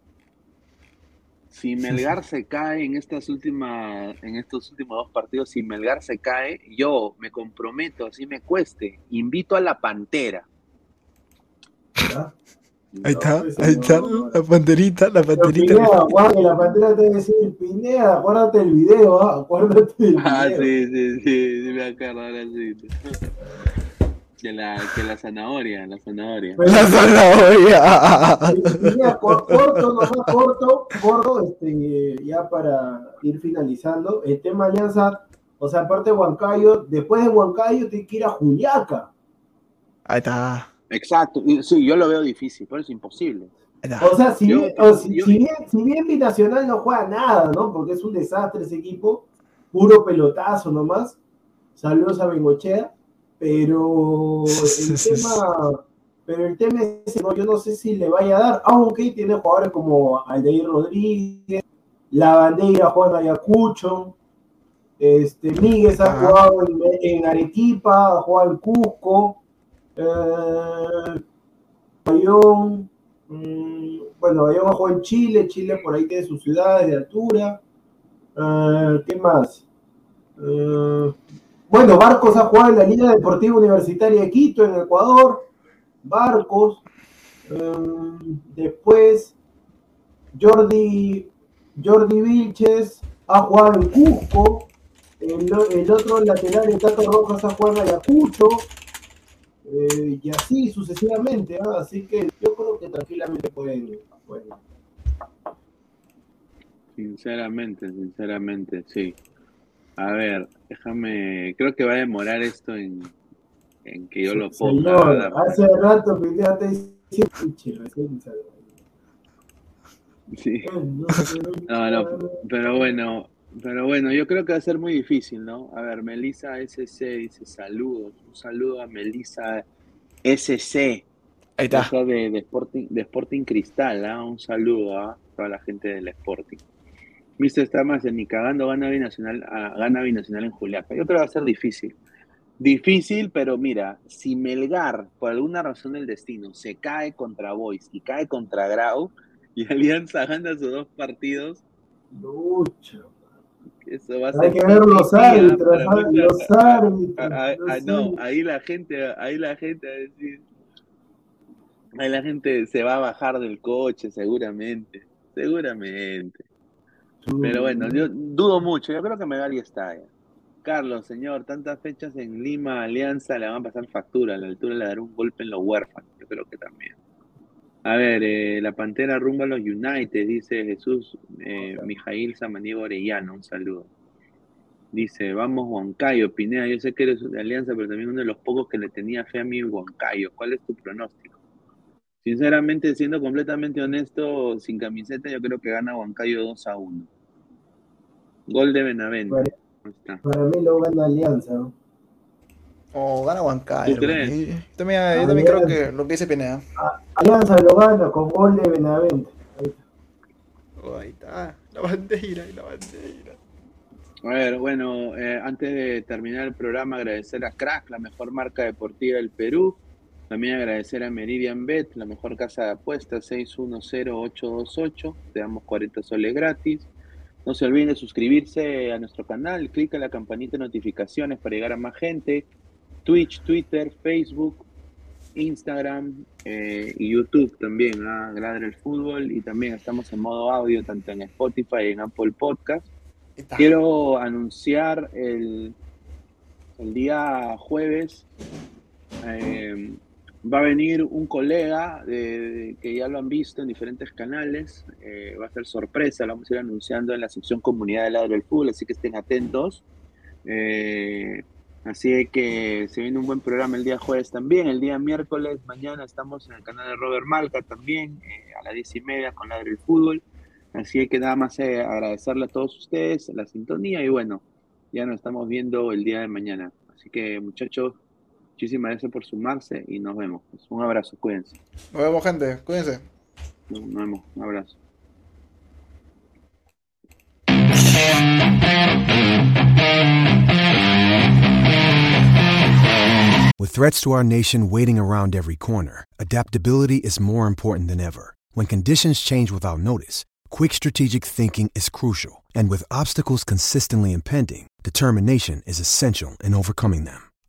Si Melgar se cae en estas últimas, en estos últimos dos partidos, si Melgar se cae, yo me comprometo, así me cueste, invito a la Pantera. ¿ya? Ahí está, No, pues, ahí no, está, no. la panterita, la panterita. Pineda, guarda, la pantera te debe decir, Pineda, acuérdate del video, ¿ah? acuérdate del video. Ah, sí, sí, sí, sí me acuerdo ahora Que la, que la zanahoria, la zanahoria. La zanahoria. Cor- corto, nomás corto, corto, este, ya para ir finalizando, el tema Alianza, o sea, aparte de Huancayo, después de Huancayo tiene que ir a Juliaca. Ahí está. Exacto, y sí, yo lo veo difícil, pero es imposible. O sea, si, Yo- bien, o si, yo- si bien, si bien Binacional no juega nada, ¿no? Porque es un desastre ese equipo, puro pelotazo nomás. Saludos a Bengochea. Pero el tema, pero el tema es ese, ¿no? yo no sé si le vaya a dar, aunque tiene jugadores como Aldeir Rodríguez, La Bandera juega en Ayacucho, este, Míguez ha jugado en, en Arequipa, ha jugado en Cusco, eh, Bayón, mm, bueno, Bayón ha jugado en Chile, Chile por ahí tiene sus ciudades de altura. Eh, ¿Qué más? Eh, bueno, Barcos ha jugado en la Liga Deportiva Universitaria de Quito, en Ecuador. Barcos. Eh, después, Jordi, Jordi Vilches ha jugado en Cusco. El, otro lateral, el Tato Rojas, ha jugado en Ayacucho. Eh, y así sucesivamente. ¿ah? Así que yo creo que tranquilamente pueden. pueden. Sinceramente, sinceramente, sí. A ver, déjame, creo que va a demorar esto en, en que yo lo ponga. Señor, hace rato te "Puchi, recién salió". Sí. No, no, pero bueno, Pero bueno, yo creo que va a ser muy difícil, ¿no? A ver, Melissa SC dice saludos. Un saludo a Melissa SC. Ahí está. De, de, Sporting, de Sporting Cristal, ¿ah? Un saludo a toda la gente del Sporting. Mister está más ni cagando gana binacional, ah, gana binacional en Juliaca. Yo creo que va a ser difícil. Difícil, pero mira, si Melgar, por alguna razón del destino, se cae contra Boys y cae contra Grau, y Alianza gana sus dos partidos. Lucho. Eso va a Hay que ver los árbitros, los árbitros. Ah, ah, los no, ahí la gente, ahí la gente va a decir, ahí la gente se va a bajar del coche seguramente, seguramente. Pero bueno, yo dudo mucho, yo creo que Megali está ya. Carlos, señor, tantas fechas en Lima, Alianza, le van a pasar factura, a la altura le dará un golpe en los huérfanos, yo creo que también. A ver, eh, la Pantera rumba a los United, dice Jesús eh, Mijail Samaniego Orellano, un saludo. Dice, vamos Huancayo, Pineda, yo sé que eres de Alianza, pero también uno de los pocos que le tenía fe a mi Huancayo. ¿Cuál es tu pronóstico? Sinceramente, siendo completamente honesto, sin camiseta, yo creo que gana Huancayo 2 a 1. Gol de Benavente. Para, para mí lo gana Alianza. ¿no? O gana Huancayo. ¿Tú crees? hermano. Y- Yo también, yo también creo que lo que dice Pineda. Alianza lo gana con gol de Benavente. Ahí está. Oh, ahí está. La bandera, la bandera. A ver, bueno, eh, antes de terminar el programa, agradecer a Crack, la mejor marca deportiva del Perú. También agradecer a Meridian Bet, la mejor casa de apuestas, 610828. Te damos 40 soles gratis. No se olviden de suscribirse a nuestro canal, clic en la campanita de notificaciones para llegar a más gente. Twitch, Twitter, Facebook, Instagram eh, y YouTube también, ¿ah? Ladra el Fútbol. Y también estamos en modo audio, tanto en Spotify y en Apple Podcast. Quiero anunciar el, el día jueves. eh, va a venir un colega que ya lo han visto en diferentes canales. eh, va a ser sorpresa, lo vamos a ir anunciando en la sección comunidad del lado del fútbol, así que estén atentos. Eh, así que se viene un buen programa el día jueves también. El día miércoles, mañana estamos en el canal de Robert Malca también, eh, a las diez y media con Ladre del Fútbol. Así que nada más agradecerle a todos ustedes la sintonía y bueno, ya nos estamos viendo el día de mañana. Así que muchachos, muchísimas gracias por sumarse y nos vemos. Un abrazo, cuídense. Nos vemos, gente. Cuídense. Nos nos vemos, un abrazo. With threats to our nation waiting around every corner, adaptability is more important than ever. When conditions change without notice, quick strategic thinking is crucial, and with obstacles consistently impending, determination is essential in overcoming them.